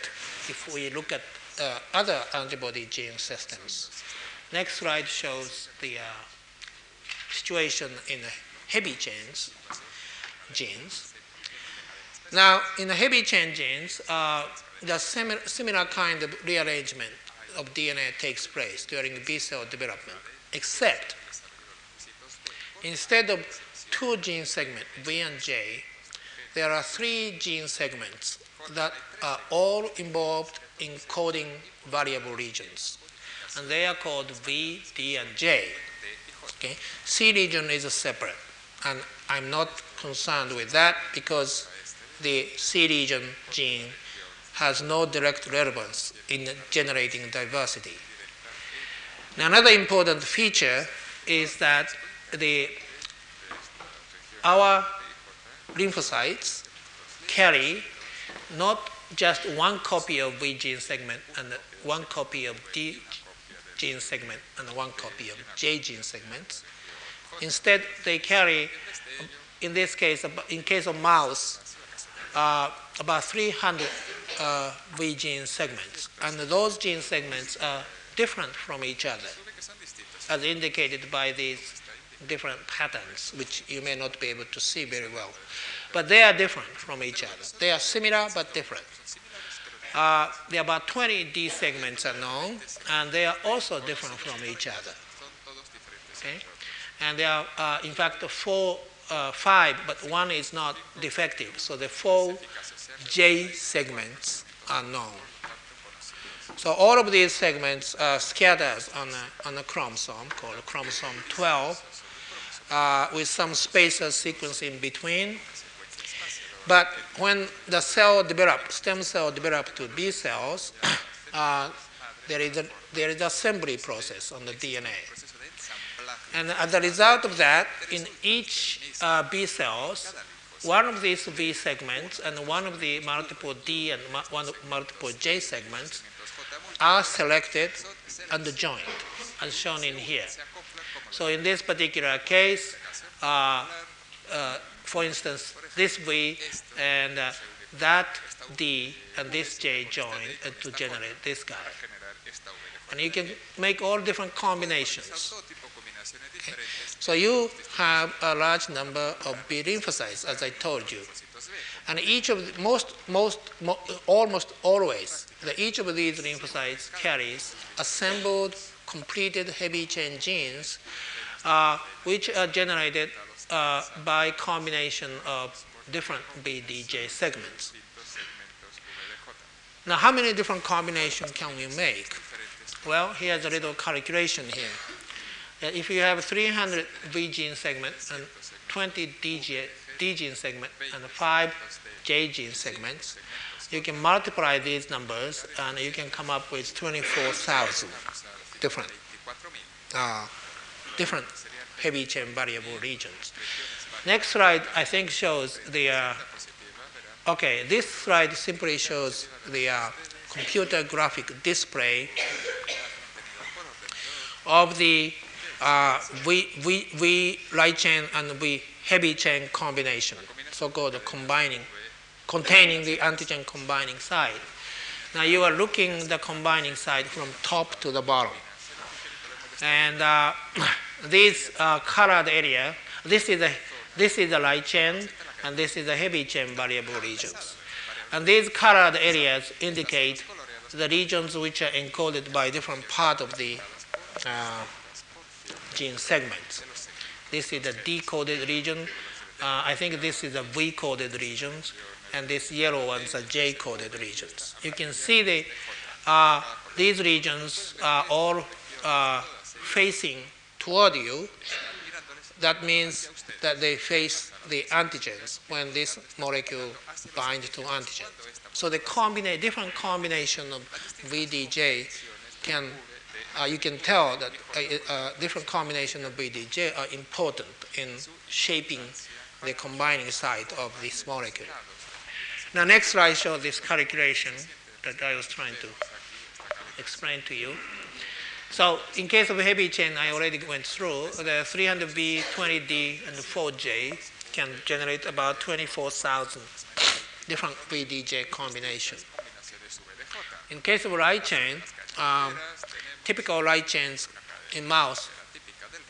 if we look at uh, other antibody gene systems. Next slide shows the uh, situation in the heavy chains genes. Now, in the heavy chain genes, uh, the similar kind of rearrangement of DNA takes place during B cell development, except instead of two gene segments, V and J, there are three gene segments that are all involved in coding variable regions. And they are called V, D, and J. Okay? C region is separate, and I'm not concerned with that because the C region gene has no direct relevance in generating diversity. Now, another important feature is that the, our lymphocytes carry not just one copy of V gene segment and one copy of D gene segment and one copy of J gene segments. Instead, they carry, in this case, in case of mouse, uh, about 300 uh, V gene segments. And those gene segments are different from each other, as indicated by these different patterns, which you may not be able to see very well. But they are different from each other. They are similar but different. Uh, there are about 20 D segments are known, and they are also different from each other. Okay? And there are, uh, in fact, four, uh, five, but one is not defective. So the four J segments are known. So all of these segments are scattered on a, on a chromosome called chromosome 12 uh, with some spacer sequence in between but when the cell develop, stem cell develop to B cells, [COUGHS] uh, there is a there is assembly process on the DNA. And as a result of that, in each uh, B cells, one of these V segments and one of the multiple D and one multiple J segments are selected and joined, as shown in here. So in this particular case, uh, uh, for instance, this V and uh, that D and this J join to generate this guy. And you can make all different combinations. Okay. So you have a large number of B lymphocytes, as I told you. And each of the, most, most, mo, almost always, the, each of these lymphocytes carries assembled, completed heavy chain genes, uh, which are generated uh, by combination of different VDJ segments. Now, how many different combinations can we make? Well, here's a little calculation here. If you have 300 V gene segments and 20 D gene segments and 5 J gene segments, you can multiply these numbers and you can come up with 24,000 different, uh, different heavy chain variable regions. Next slide, I think, shows the. Uh, okay, this slide simply shows the uh, computer graphic display of the uh, V, v, v light chain and V heavy chain combination, so-called combining, containing the antigen combining site. Now you are looking the combining site from top to the bottom. And uh, [CLEARS THROAT] this uh, colored area, this is, a, this is the light chain, and this is the heavy chain variable regions. And these colored areas indicate the regions which are encoded by different part of the uh, gene segments. This is the D-coded region. Uh, I think this is a V-coded regions, and these yellow ones are J-coded regions. You can see the, uh, these regions are all uh, facing toward you. That means that they face the antigens when this molecule binds to antigen. So the combina- different combination of VDJ can uh, you can tell that uh, uh, different combination of VDJ are important in shaping the combining site of this molecule. Now, next slide shows this calculation that I was trying to explain to you. So, in case of heavy chain, I already went through the 300V, 20D, and 4J can generate about 24,000 different VDJ combinations. In case of light chain, um, typical light chains in mouse,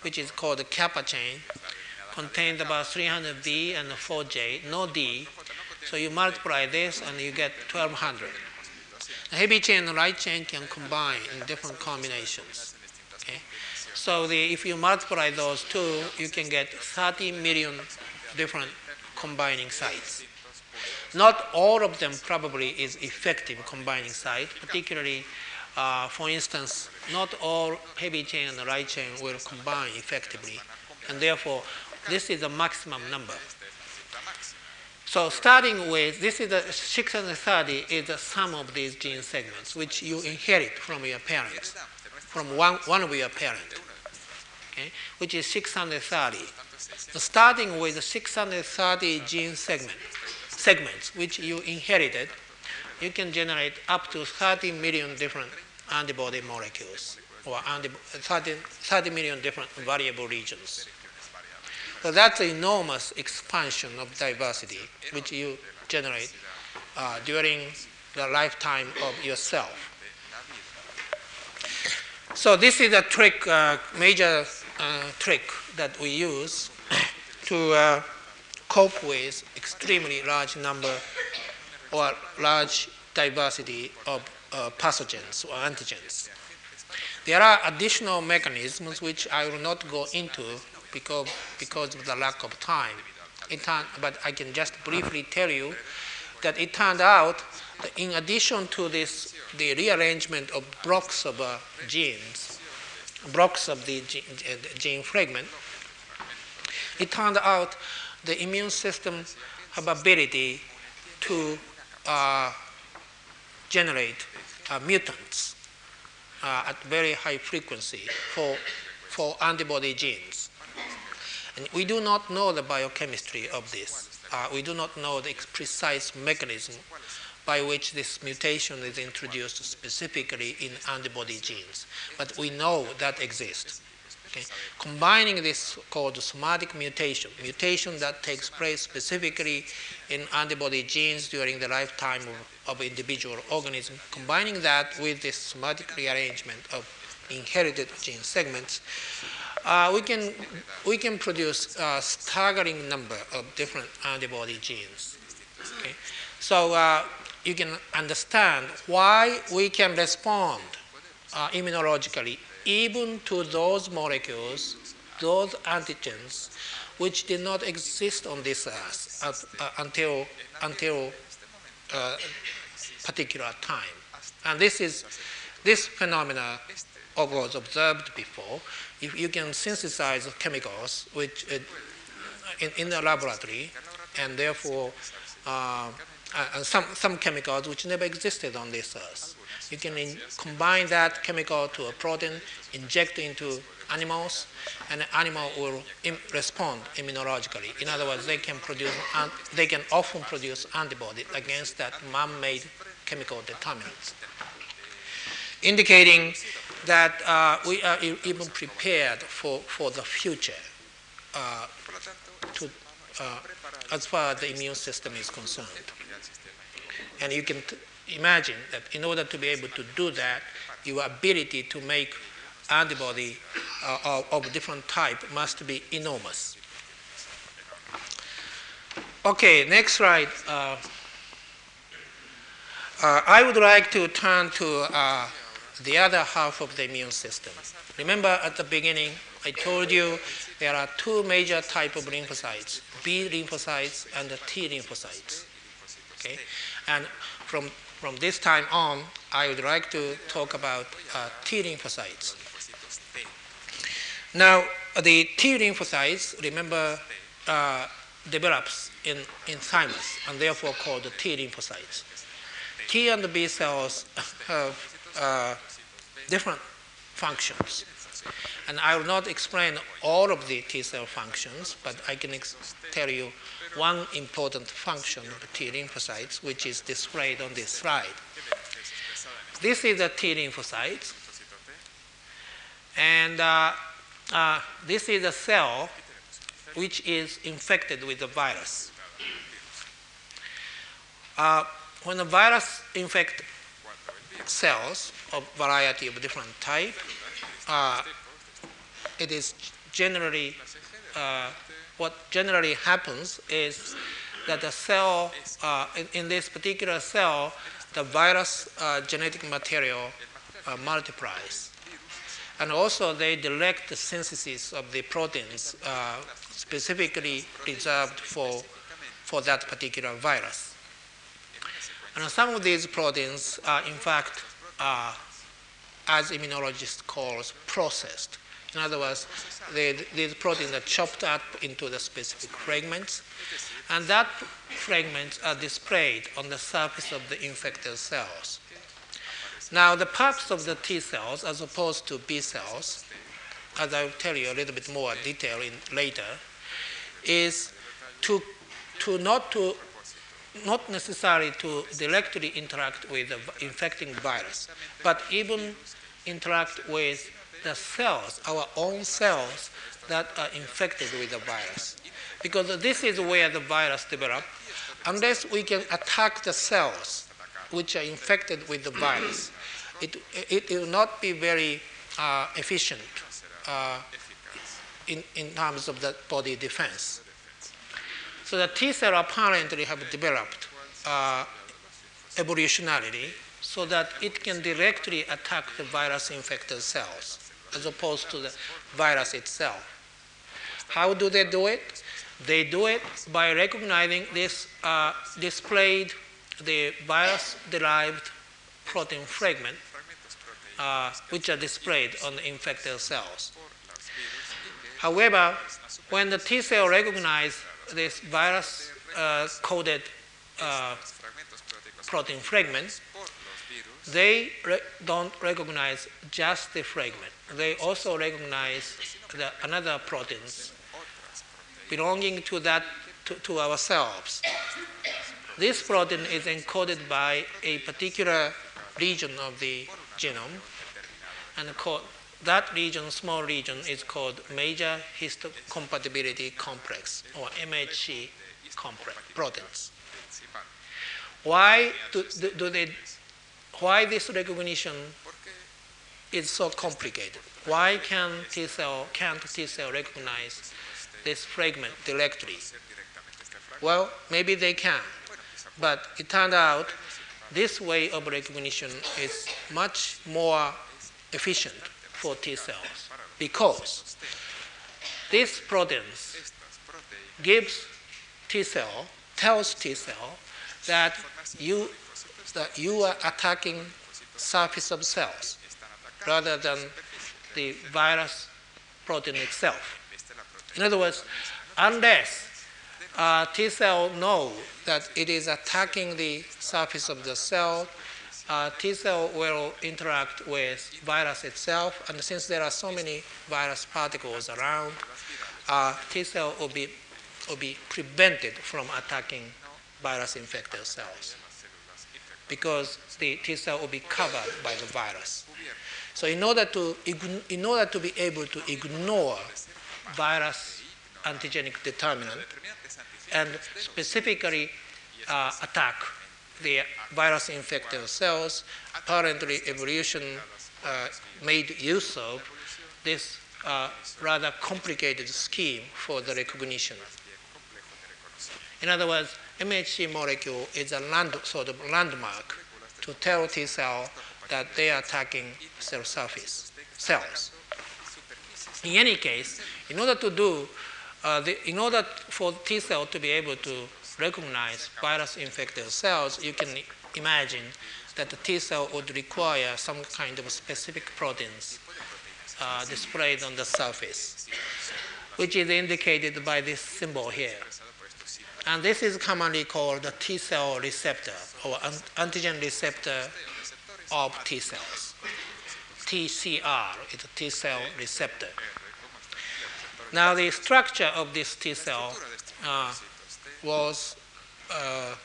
which is called the kappa chain, contains about 300 V and 4J, no D. So you multiply this and you get 1200. The heavy chain and light chain can combine in different combinations. Okay? So the, if you multiply those two, you can get 30 million different combining sites. Not all of them probably is effective combining site, particularly uh, for instance, not all heavy chain and light chain will combine effectively, and therefore this is the maximum number. So starting with, this is the 630 is the sum of these gene segments, which you inherit from your parents, from one, one of your parents, okay, which is 630. So starting with the 630 gene segment, segments, which you inherited, you can generate up to 30 million different antibody molecules or 30, 30 million different variable regions. So that's an enormous expansion of diversity which you generate uh, during the lifetime of yourself. So this is a trick, uh, major uh, trick that we use [COUGHS] to uh, cope with extremely large number or large diversity of uh, pathogens or antigens. There are additional mechanisms which I will not go into because, because of the lack of time. Turn, but I can just briefly tell you that it turned out that in addition to this, the rearrangement of blocks of uh, genes, blocks of the gene, uh, gene fragment, it turned out the immune system have ability to uh, generate uh, mutants uh, at very high frequency for, for antibody genes. And we do not know the biochemistry of this. Uh, we do not know the precise mechanism by which this mutation is introduced specifically in antibody genes. But we know that exists. Okay? Combining this called somatic mutation, mutation that takes place specifically in antibody genes during the lifetime of, of individual organism, combining that with this somatic rearrangement of inherited gene segments, uh, we, can, we can produce a staggering number of different antibody genes. Okay? So uh, you can understand why we can respond uh, immunologically even to those molecules, those antigens, which did not exist on this earth uh, until until uh, particular time. And this is this phenomena was observed before. If you can synthesize chemicals which uh, in, in the laboratory, and therefore uh, and some, some chemicals which never existed on this earth. You can in, combine that chemical to a protein, inject into animals, and the animal will Im- respond immunologically. In other words, they can produce, they can often produce antibody against that man-made chemical determinants, indicating that uh, we are even prepared for, for the future uh, to, uh, as far as the immune system is concerned. And you can t- imagine that in order to be able to do that, your ability to make antibody uh, of, of, different type must be enormous. Okay, next slide. Uh, uh, I would like to turn to the other half of the immune system. Remember at the beginning, I told you there are two major type of lymphocytes, B lymphocytes and T lymphocytes. Okay? And from, from this time on, I would like to talk about uh, T lymphocytes. Now, the T lymphocytes, remember, uh, develops in, in thymus and therefore called T lymphocytes. T and B cells [LAUGHS] have uh, different functions. And I will not explain all of the T cell functions, but I can tell you one important function of T lymphocytes, which is displayed on this slide. This is a T lymphocyte, and uh, uh, this is a cell which is infected with the virus. Uh, when the virus infects cells of variety of different type, uh, it is generally uh, what generally happens is that the cell uh, in, in, this particular cell, the virus uh, genetic material uh, multiplies, and also they direct the synthesis of the proteins uh, specifically reserved for for that particular virus. And some of these proteins are, in fact, uh, as immunologists calls, processed. In other words, these proteins are chopped up into the specific fragments, and that fragments are displayed on the surface of the infected cells. Now, the purpose of the T cells, as opposed to B cells, as I will tell you a little bit more detail in later, is to, to not to not necessarily to directly interact with the infecting virus, but even interact with the cells, our own cells that are infected with the virus. Because this is where the virus develops. Unless we can attack the cells which are infected with the virus, it, it, it will not be very uh, efficient uh, in, in terms of the body defense. So the T cell apparently have developed uh, evolutionarily so that it can directly attack the virus infected cells as opposed to the virus itself. How do they do it? They do it by recognizing this uh, displayed the virus derived protein fragment uh, which are displayed on the infected cells. However, when the T cell recognize this virus uh, coded uh, protein fragments, they re don't recognize just the fragment. They also recognize the another proteins belonging to that to, to ourselves. This protein is encoded by a particular region of the genome, and called, that region, small region, is called major histocompatibility complex, or MHC complex proteins. Why do, do, do they? Why this recognition is so complicated? Why can T cell can't T cell recognize this fragment directly? Well, maybe they can, but it turned out this way of recognition is much more efficient for T cells because this protein gives T cell, tells T cell that you, that you are attacking surface of cells rather than the virus protein itself. In other words, unless uh, T cell know that it is attacking the surface of the cell, uh, T cell will interact with virus itself, and since there are so many virus particles around, uh, T cell will be, will be prevented from attacking virus infected cells because the T cell will be covered by the virus. So in order to, in order to be able to ignore virus antigenic determinant and specifically uh, attack the virus infected cells, apparently evolution uh, made use of this uh, rather complicated scheme for the recognition. In other words, MHC molecule is a land, sort of landmark to tell T cell that they are attacking cell surface cells. In any case, in order to do, uh, the, in order for T cell to be able to recognize virus-infected cells, you can imagine that the T cell would require some kind of specific proteins uh, displayed on the surface, which is indicated by this symbol here. And this is commonly called the T cell receptor or antigen receptor of T cells. TCR is a T cell receptor. Now, the structure of this T cell uh, was uh,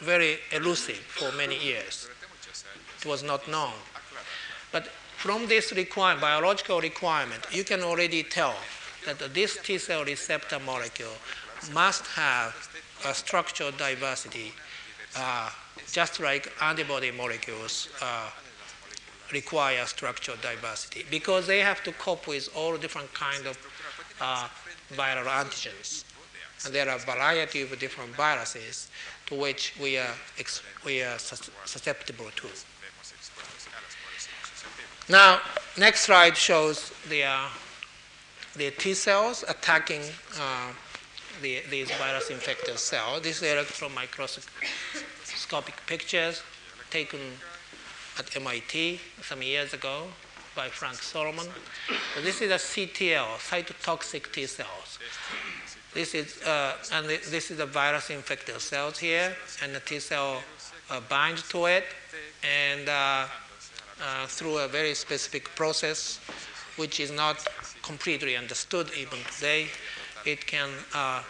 very elusive for many years. It was not known. But from this requirement, biological requirement, you can already tell that this T cell receptor molecule must have a structural diversity, uh, just like antibody molecules uh, require structural diversity, because they have to cope with all different kind of uh, viral antigens. And there are a variety of different viruses to which we are, we are susceptible to. Now, next slide shows the, uh, the T cells attacking uh, the, these virus-infected cells. These are electron microscopic pictures taken at MIT some years ago by Frank Solomon. So this is a CTL, cytotoxic T cells. This is, uh, and this is the virus-infected cells here, and the T cell uh, binds to it, and uh, uh, through a very specific process, which is not completely understood even today, it can uh,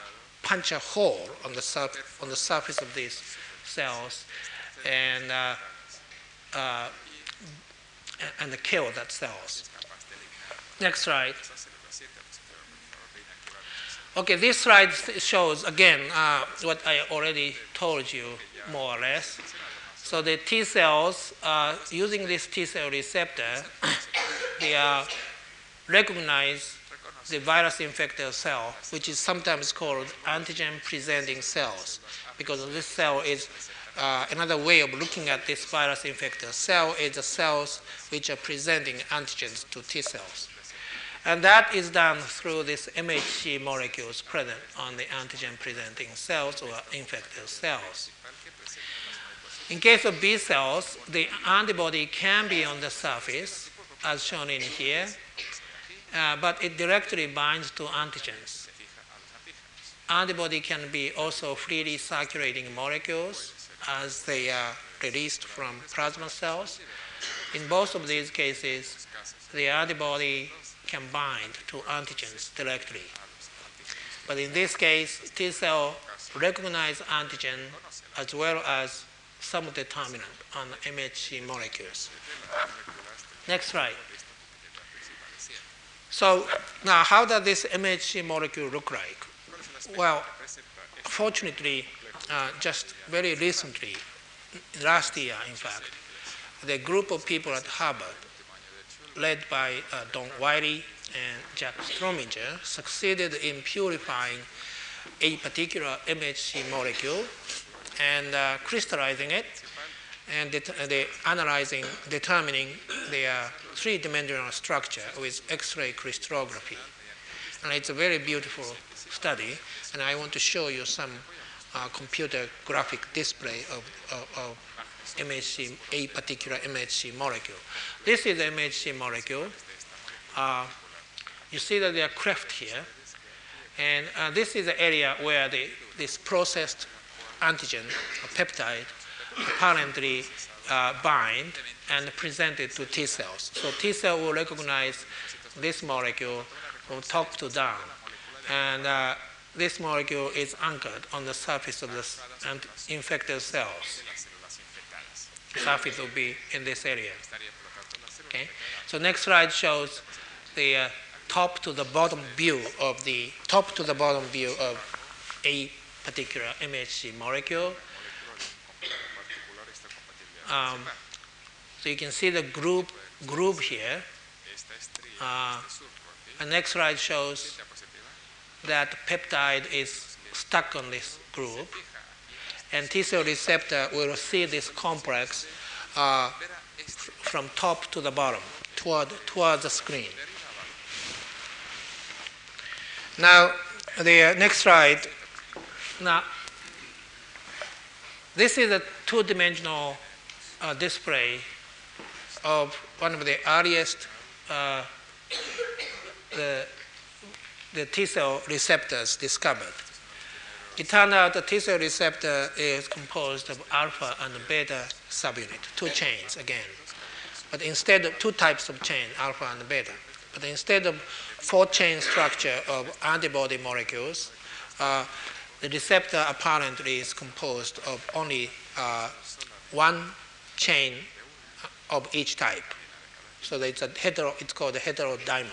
punch a hole on the, surf- on the surface of these cells and, uh, and kill that cells. Next slide. Okay, this slide shows again uh, what I already told you more or less. So the T cells, uh, using this T cell receptor, they are recognize the virus infected cell, which is sometimes called antigen presenting cells, because this cell is uh, another way of looking at this virus infected cell is the cells which are presenting antigens to T cells. And that is done through these MHC molecules present on the antigen presenting cells or infected cells. In case of B cells, the antibody can be on the surface, as shown in here, uh, but it directly binds to antigens. Antibody can be also freely circulating molecules as they are released from plasma cells. In both of these cases, the antibody can bind to antigens directly. But in this case, T cell recognize antigen as well as some determinant on MHC molecules. Next slide. So now how does this MHC molecule look like? Well, fortunately, uh, just very recently, last year in fact, the group of people at Harvard led by uh, Don Wiley and Jack Strominger, succeeded in purifying a particular MHC molecule and uh, crystallizing it and det- they analyzing, determining their three-dimensional structure with X-ray crystallography. And it's a very beautiful study, and I want to show you some uh, computer graphic display of, of, of MHC, a particular MHC molecule. This is MHC molecule. Uh, you see that they are cleft here. And uh, this is the area where the, this processed antigen, or peptide, apparently uh, bind and present it to T cells. So T cell will recognize this molecule from top to down. And uh, this molecule is anchored on the surface of the infected cells surface will be in this area. Okay? So next slide shows the uh, top to the bottom view of the top to the bottom view of a particular MHC molecule. Um, so you can see the group group here. Uh, the next slide shows that peptide is stuck on this group and T cell receptor will see this complex uh, from top to the bottom, toward, toward the screen. Now, the next slide. Now, this is a two-dimensional uh, display of one of the earliest uh, the, the T cell receptors discovered. It turned out the T cell receptor is composed of alpha and beta subunit, two chains again. But instead of two types of chain, alpha and beta, but instead of four chain structure of antibody molecules, uh, the receptor apparently is composed of only uh, one chain of each type. So it's a hetero, it's called a heterodimer.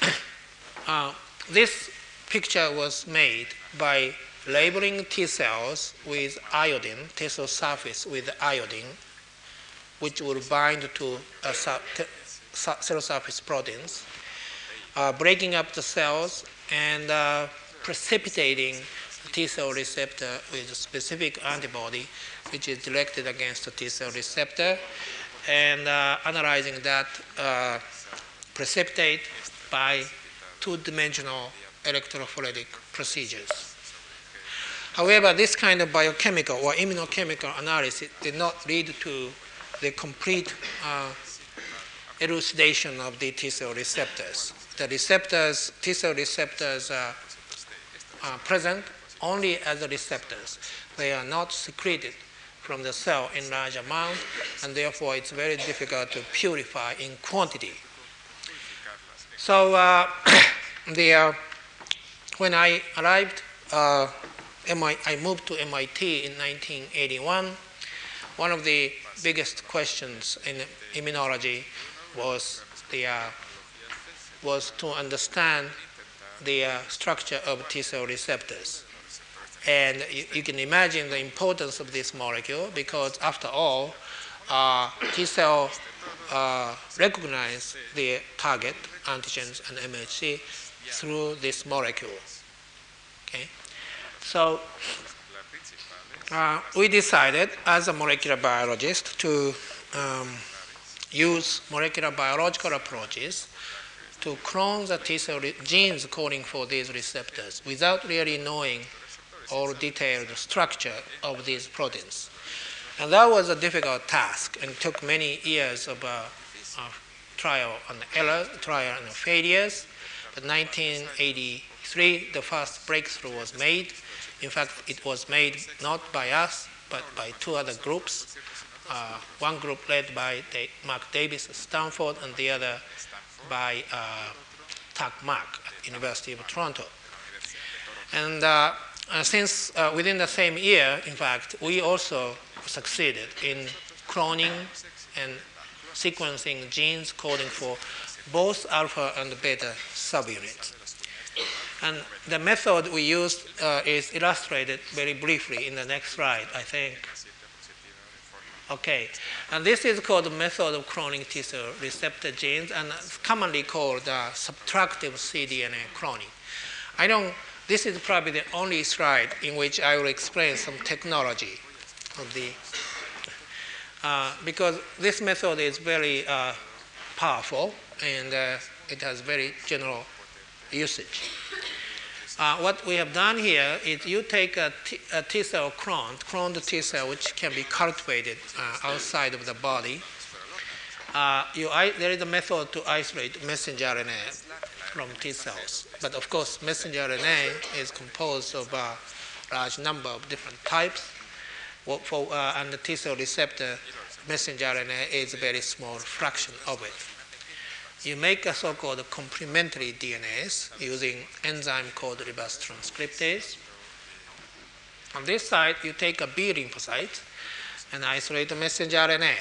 [COUGHS] uh, this picture was made by labeling T cells with iodine, T cell surface with iodine, which will bind to a cell surface proteins, uh, breaking up the cells and uh, precipitating T cell receptor with a specific antibody, which is directed against the T cell receptor, and uh, analyzing that uh, precipitate by two dimensional electrophoretic procedures. However, this kind of biochemical or immunochemical analysis did not lead to the complete uh, elucidation of the T cell receptors. The receptors, T cell receptors are, are present only as receptors. They are not secreted from the cell in large amount, and therefore it's very difficult to purify in quantity. So uh, [COUGHS] the, uh, when I arrived, uh, I moved to MIT in 1981. One of the biggest questions in immunology was the uh, was to understand the uh, structure of T cell receptors. And you, you, can imagine the importance of this molecule because, after all, uh, T cell uh, recognize the target antigens and MHC through this molecule. Okay, so uh, we decided as a molecular biologist to um, use molecular biological approaches to clone the T cell genes coding for these receptors without really knowing all detailed structure of these proteins. And that was a difficult task and took many years of uh, uh, trial and error, trial and failures. But 1983, the first breakthrough was made in fact, it was made not by us, but by two other groups. Uh, one group led by Mark Davis at Stanford, and the other by uh, Tak Mak at University of Toronto. And uh since uh, within the same year, in fact, we also succeeded in cloning and sequencing genes coding for both alpha and beta subunits. And the method we used uh, is illustrated very briefly in the next slide, I think. Okay, and this is called the method of cloning T cell receptor genes, and commonly called uh, subtractive cDNA cloning. I don't. This is probably the only slide in which I will explain some technology of the, uh, because this method is very uh, powerful and uh, it has very general usage. Uh, what we have done here is you take a T, a T cell cloned, cloned T cell, which can be cultivated uh, outside of the body. Uh, you, there is a method to isolate messenger RNA from T cells. But of course, messenger RNA is composed of a large number of different types. For, uh, and the T cell receptor messenger RNA is a very small fraction of it you make a so-called complementary DNAs using enzyme called reverse transcriptase. On this side, you take a B lymphocyte and isolate the messenger RNA.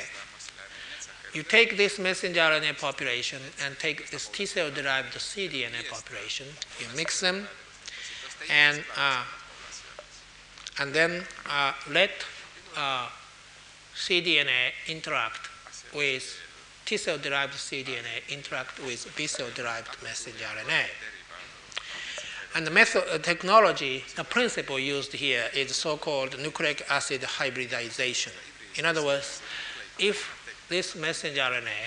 You take this messenger RNA population and take this T cell derived cDNA population, you mix them, and, uh, and then uh, let uh, cDNA interact with T cell derived cDNA interact with B cell derived messenger RNA. And the method, uh, technology, the principle used here is so-called nucleic acid hybridization. In other words, if this messenger RNA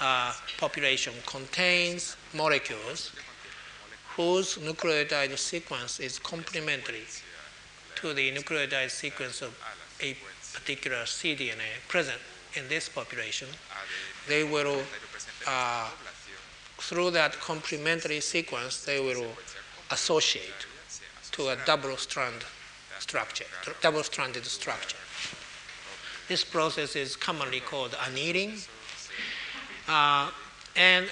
uh, population contains molecules whose nucleotide sequence is complementary to the nucleotide sequence of a particular cDNA present in this population, they will, uh, through that complementary sequence, they will associate to a double strand structure, double stranded structure. This process is commonly called annealing. Uh, and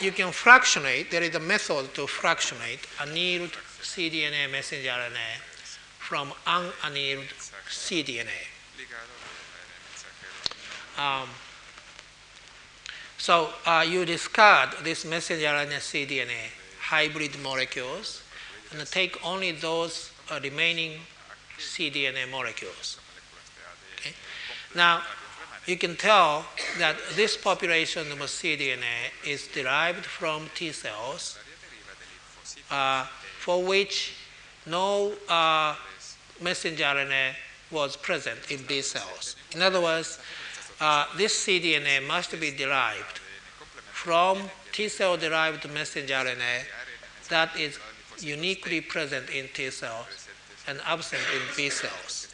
you can fractionate, there is a method to fractionate annealed cDNA messenger RNA from unannealed cDNA. Um, so uh, you discard this messenger RNA cDNA hybrid molecules and take only those uh, remaining cDNA molecules. Okay? Now, you can tell that this population of cDNA is derived from T cells uh, for which no uh, messenger RNA was present in B cells. In other words, uh, this cDNA must be derived from T cell derived messenger RNA that is uniquely present in T cells and absent in B cells.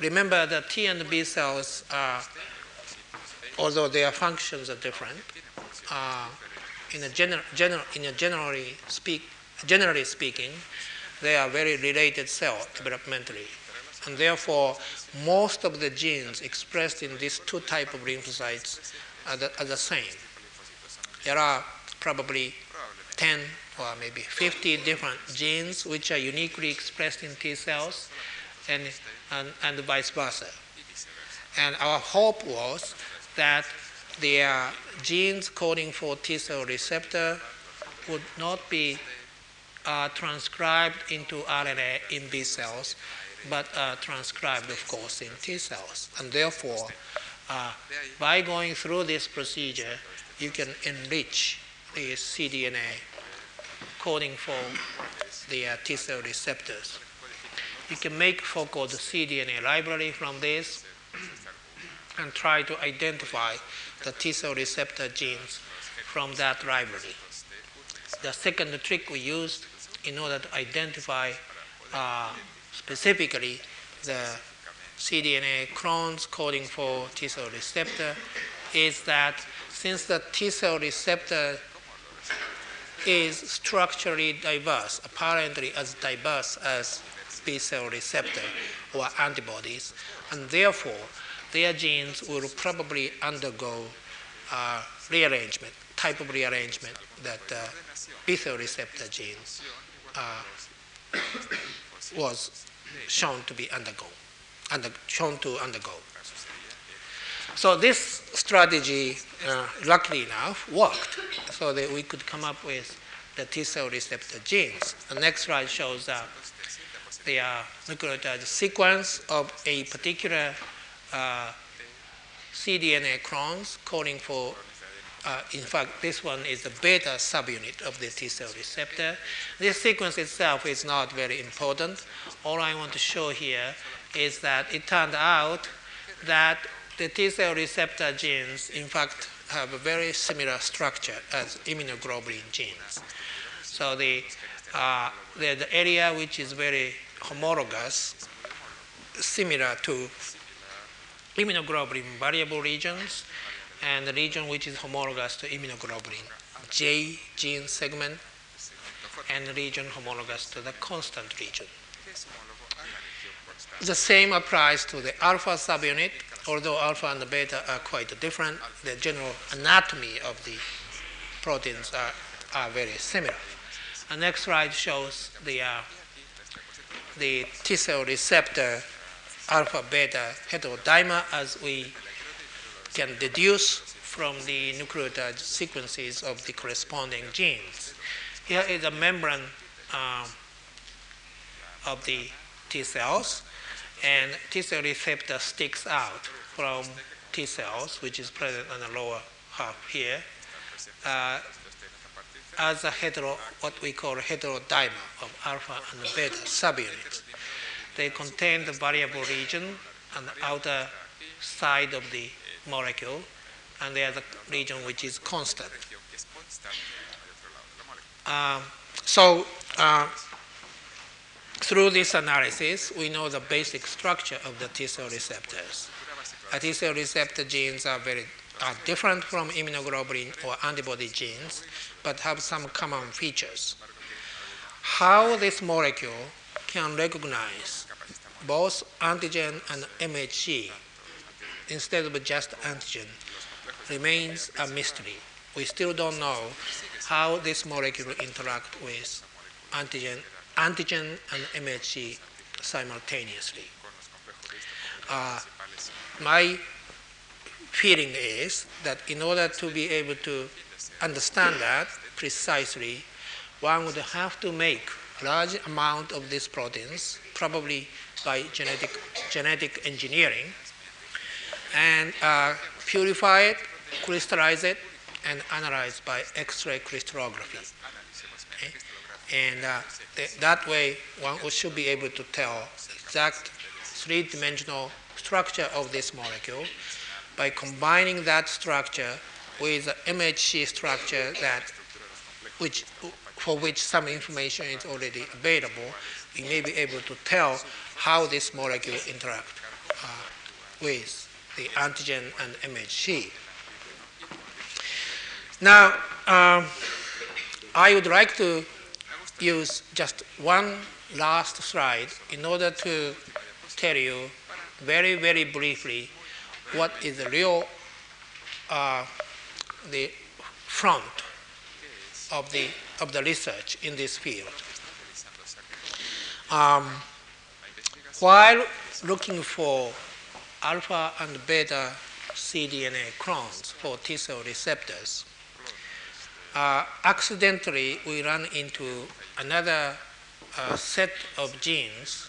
Remember that T and B cells are, although their functions are different, uh, in, a gener- gener- in a generally, speak, generally speaking, they are very related cells developmentally. And therefore, most of the genes expressed in these two type of lymphocytes are the, are the same. There are probably 10 or maybe 50 different genes which are uniquely expressed in T cells and, and, and vice versa. And our hope was that the genes coding for T cell receptor would not be uh, transcribed into RNA in B cells, but uh, transcribed, of course, in T cells. And therefore, uh, by going through this procedure, you can enrich the cDNA coding for the uh, T cell receptors. You can make so-called cDNA library from this and try to identify the T cell receptor genes from that library. The second trick we used in order to identify uh, specifically the cDNA clones coding for T cell receptor is that since the T cell receptor is structurally diverse, apparently as diverse as B cell receptor or antibodies, and therefore their genes will probably undergo uh, rearrangement, type of rearrangement that uh, B cell receptor genes uh, [COUGHS] was shown to be undergo, under, shown to undergo. So this strategy, uh, luckily enough, worked, so that we could come up with the T cell receptor genes. The next slide shows that the uh, nucleotide sequence of a particular uh, cDNA clones coding for, uh, in fact, this one is the beta subunit of the T cell receptor. This sequence itself is not very important. All I want to show here is that it turned out that the T cell receptor genes, in fact, have a very similar structure as immunoglobulin genes. So the, uh, the, the area which is very homologous, similar to immunoglobulin variable regions, and the region which is homologous to immunoglobulin J gene segment, and region homologous to the constant region. The same applies to the alpha subunit, although alpha and beta are quite different. The general anatomy of the proteins are, are very similar. The next slide shows the, uh, the T cell receptor alpha beta heterodimer as we can deduce from the nucleotide sequences of the corresponding genes. Here is a membrane um, of the T cells, and T cell receptor sticks out from T cells, which is present on the lower half here. Uh, as a hetero, what we call heterodimer of alpha and beta subunits. They contain the variable region on the outer side of the molecule, and the region which is constant. Um, so, uh, through this analysis, we know the basic structure of the T cell receptors. T cell receptor genes are very are different from immunoglobulin or antibody genes, but have some common features. How this molecule can recognize both antigen and MHC instead of just antigen remains a mystery. We still don't know how this molecule interact with antigen, antigen and MHC simultaneously. Uh, my feeling is that in order to be able to understand that precisely, one would have to make large amount of these proteins, probably by genetic, genetic engineering, and uh, purify it, crystallize it, and analyze by X-ray crystallography. Okay? And uh, th that way, one should be able to tell exact three-dimensional structure of this molecule by combining that structure with the MHC structure that which for which some information is already available, we may be able to tell how this molecule interact uh, with the antigen and MHC. Now, um, I would like to use just one last slide in order to tell you very, very briefly what is the real uh, the front of the of the research in this field. Um, while looking for alpha and beta cDNA clones for T cell receptors, uh, accidentally we run into another uh, set of genes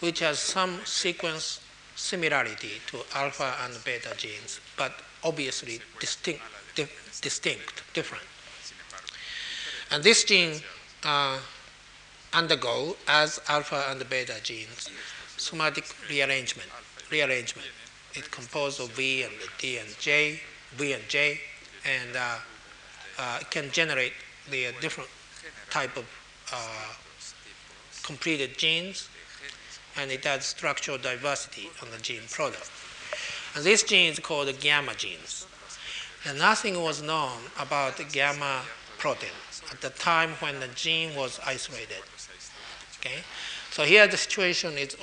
which has some sequence similarity to alpha and beta genes, but obviously distinct, di distinct different. And this gene uh, undergo, as alpha and beta genes, somatic rearrangement. Rearrangement. It's composed of V and D and J, V and J, and uh, uh, it can generate the different type of uh, completed genes and it has structural diversity on the gene product. And this gene is called gamma genes. And nothing was known about the gamma protein at the time when the gene was isolated. Okay? So here the situation is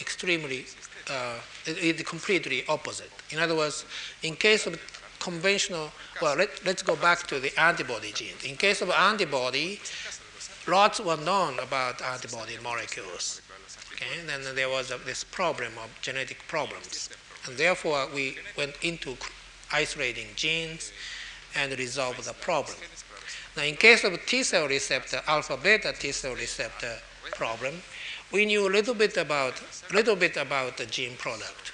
extremely, uh, it, completely opposite. In other words, in case of conventional, well, let, let's go back to the antibody genes. In case of antibody, lots were known about antibody molecules. Okay? Then there was a, this problem of genetic problems. And therefore, we went into isolating genes and resolved the problem. Now, in case of T cell receptor, alpha beta T cell receptor problem, we knew a little bit about little bit about the gene product.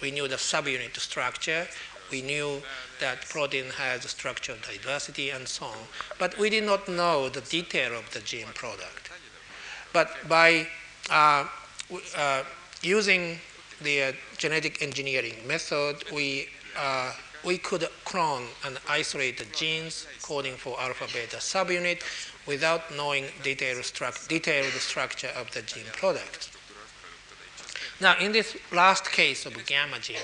We knew the subunit structure. We knew that protein has structural diversity and so on, but we did not know the detail of the gene product. But by uh, uh, using the uh, genetic engineering method, we, uh, we could clone and isolate the genes coding for alpha beta subunit without knowing detailed, detailed structure of the gene product. Now, in this last case of gamma gene,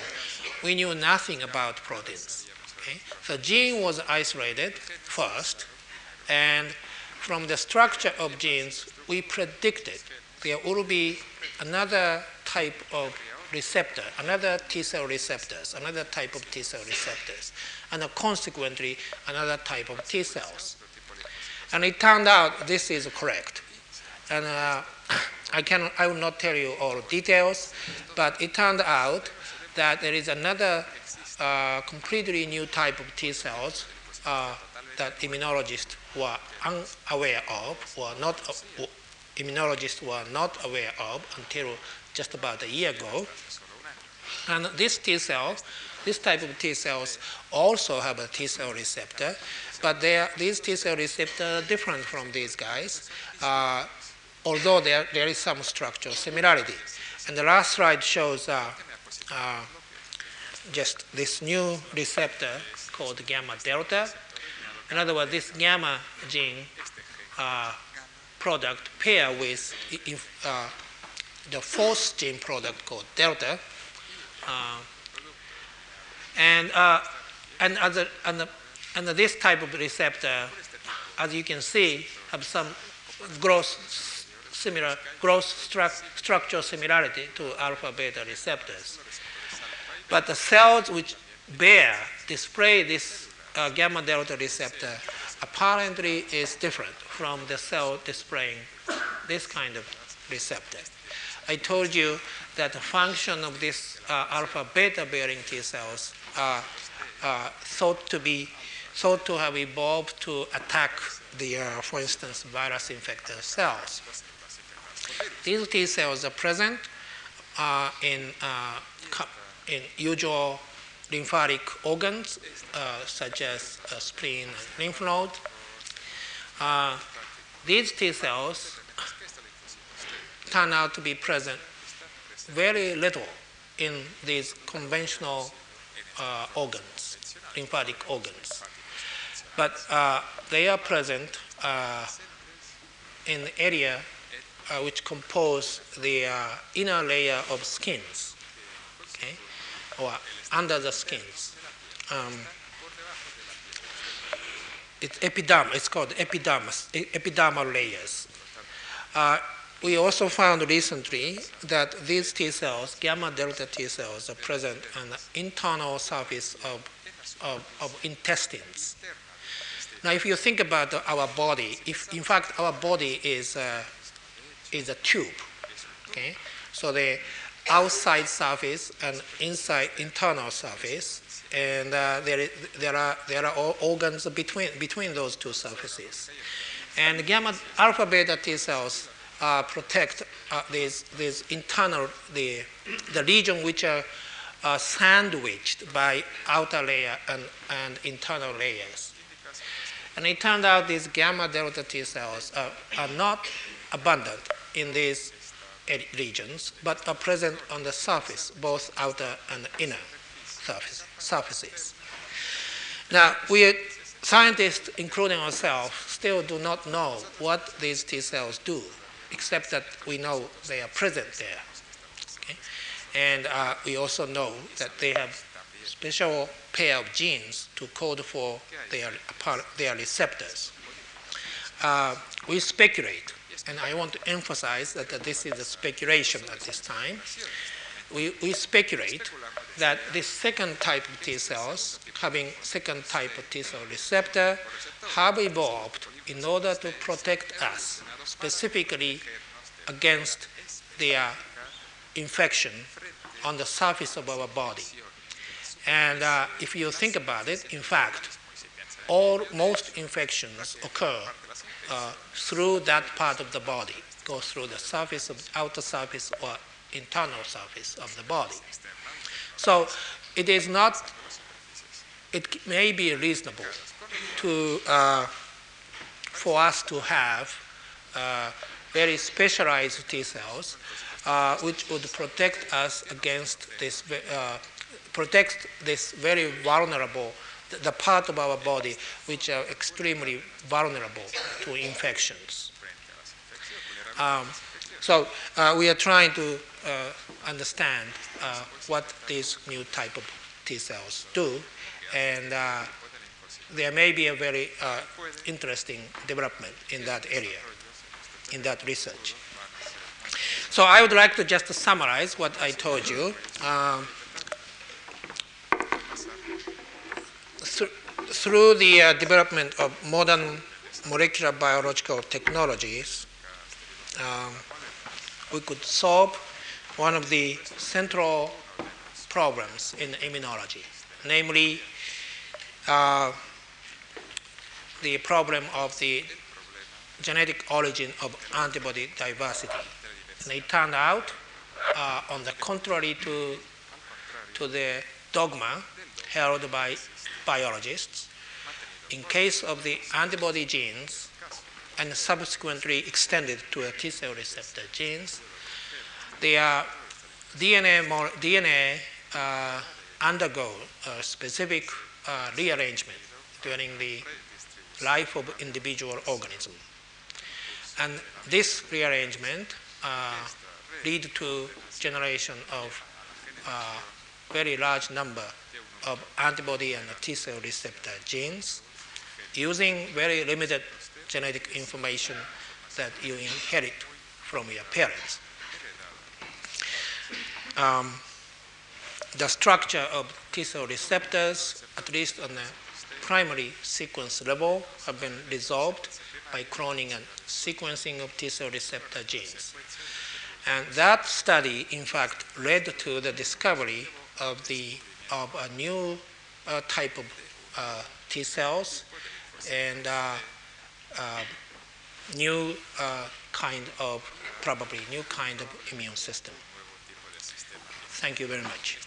we knew nothing about proteins. Okay? Gene was isolated first, and from the structure of genes, we predicted there will be another type of receptor, another T cell receptors, another type of T cell receptors, and consequently another type of T cells. And it turned out this is correct. And uh, I, can, I will not tell you all details, but it turned out that there is another uh, completely new type of T cells uh, that immunologists were unaware of, or not uh, immunologists were not aware of until just about a year ago. And this T cell This type of T cells also have a T cell receptor, but are, these T cell receptors are different from these guys, uh, although there, there is some structural similarity. And the last slide shows uh, uh, just this new receptor called gamma delta. In other words, this gamma gene uh, product pair with uh, the fourth gene product called delta. Uh, and, uh, and, other, and, and this type of receptor, as you can see, have some growth similar growth stru- structural similarity to alpha beta receptors. But the cells which bear, display this uh, gamma delta receptor apparently is different from the cell displaying this kind of receptor. I told you that the function of this uh, alpha beta bearing T cells are uh, thought to be thought to have evolved to attack the, uh, for instance, virus infected cells. These T cells are present uh, in, uh, in usual lymphatic organs uh, such as spleen and lymph node. these T cells turn out to be present very little in these conventional uh, organs, lymphatic organs. But uh, they are present uh, in the area uh, which compose the uh, inner layer of skins, okay, or under the skins. Um, it's epidermal. It's called epidermis, epidermal layers. We also found recently that these T cells, gamma delta T cells, are present on the internal surface of, of, of intestines. Now, if you think about our body, if in fact our body is, is a tube, okay? So the outside surface and inside internal surface, and uh, there, there, are, there are organs between, between those two surfaces. And gamma alpha beta T cells uh, protect uh, these, these internal, the, the region which are uh, sandwiched by outer layer and, and internal layers. And it turned out these gamma delta T cells are, are not abundant in these regions, but are present on the surface, both outer and inner surface, surfaces. Now, we scientists, including ourselves, still do not know what these T cells do except that we know they are present there. Okay? And uh, we also know that they have special pair of genes to code for their, their receptors. Uh, we speculate, and I want to emphasize that, that this is a speculation at this time. We, we speculate that this second type of T cells, having second type of T cell receptor, have evolved in order to protect us specifically against their infection on the surface of our body. And uh, if you think about it, in fact, all most infections occur uh, through that part of the body, go through the surface of outer surface or internal surface of the body. So it is not. It may be reasonable to uh, for us to have uh, very specialized T cells, uh, which would protect us against this, uh, protect this very vulnerable, the part of our body which are extremely vulnerable to infections. Um, so uh, we are trying to uh, understand uh, what these new type of T cells do, and there may be a very interesting development in that area in that research. So I would like to just summarize what I told you. Um, th- through the uh, development of modern molecular biological technologies, um, we could solve one of the central problems in immunology, namely uh, the problem of the genetic origin of antibody diversity. And it turned out, uh, on the contrary to, to the dogma held by biologists. In case of the antibody genes, and subsequently extended to a T cell receptor genes, their DNA, mo- DNA uh, undergo a specific uh, rearrangement during the life of individual organism. And this rearrangement uh, lead to generation of uh, very large number of antibody and T cell receptor genes using very limited genetic information that you inherit from your parents. Um, the structure of T cell receptors, at least on the primary sequence level, have been resolved by cloning and sequencing of T cell receptor genes. And that study, in fact, led to the discovery of, the, of a new uh, type of uh, T cells and uh, uh, new uh, kind of, probably new kind of immune system. Thank you very much.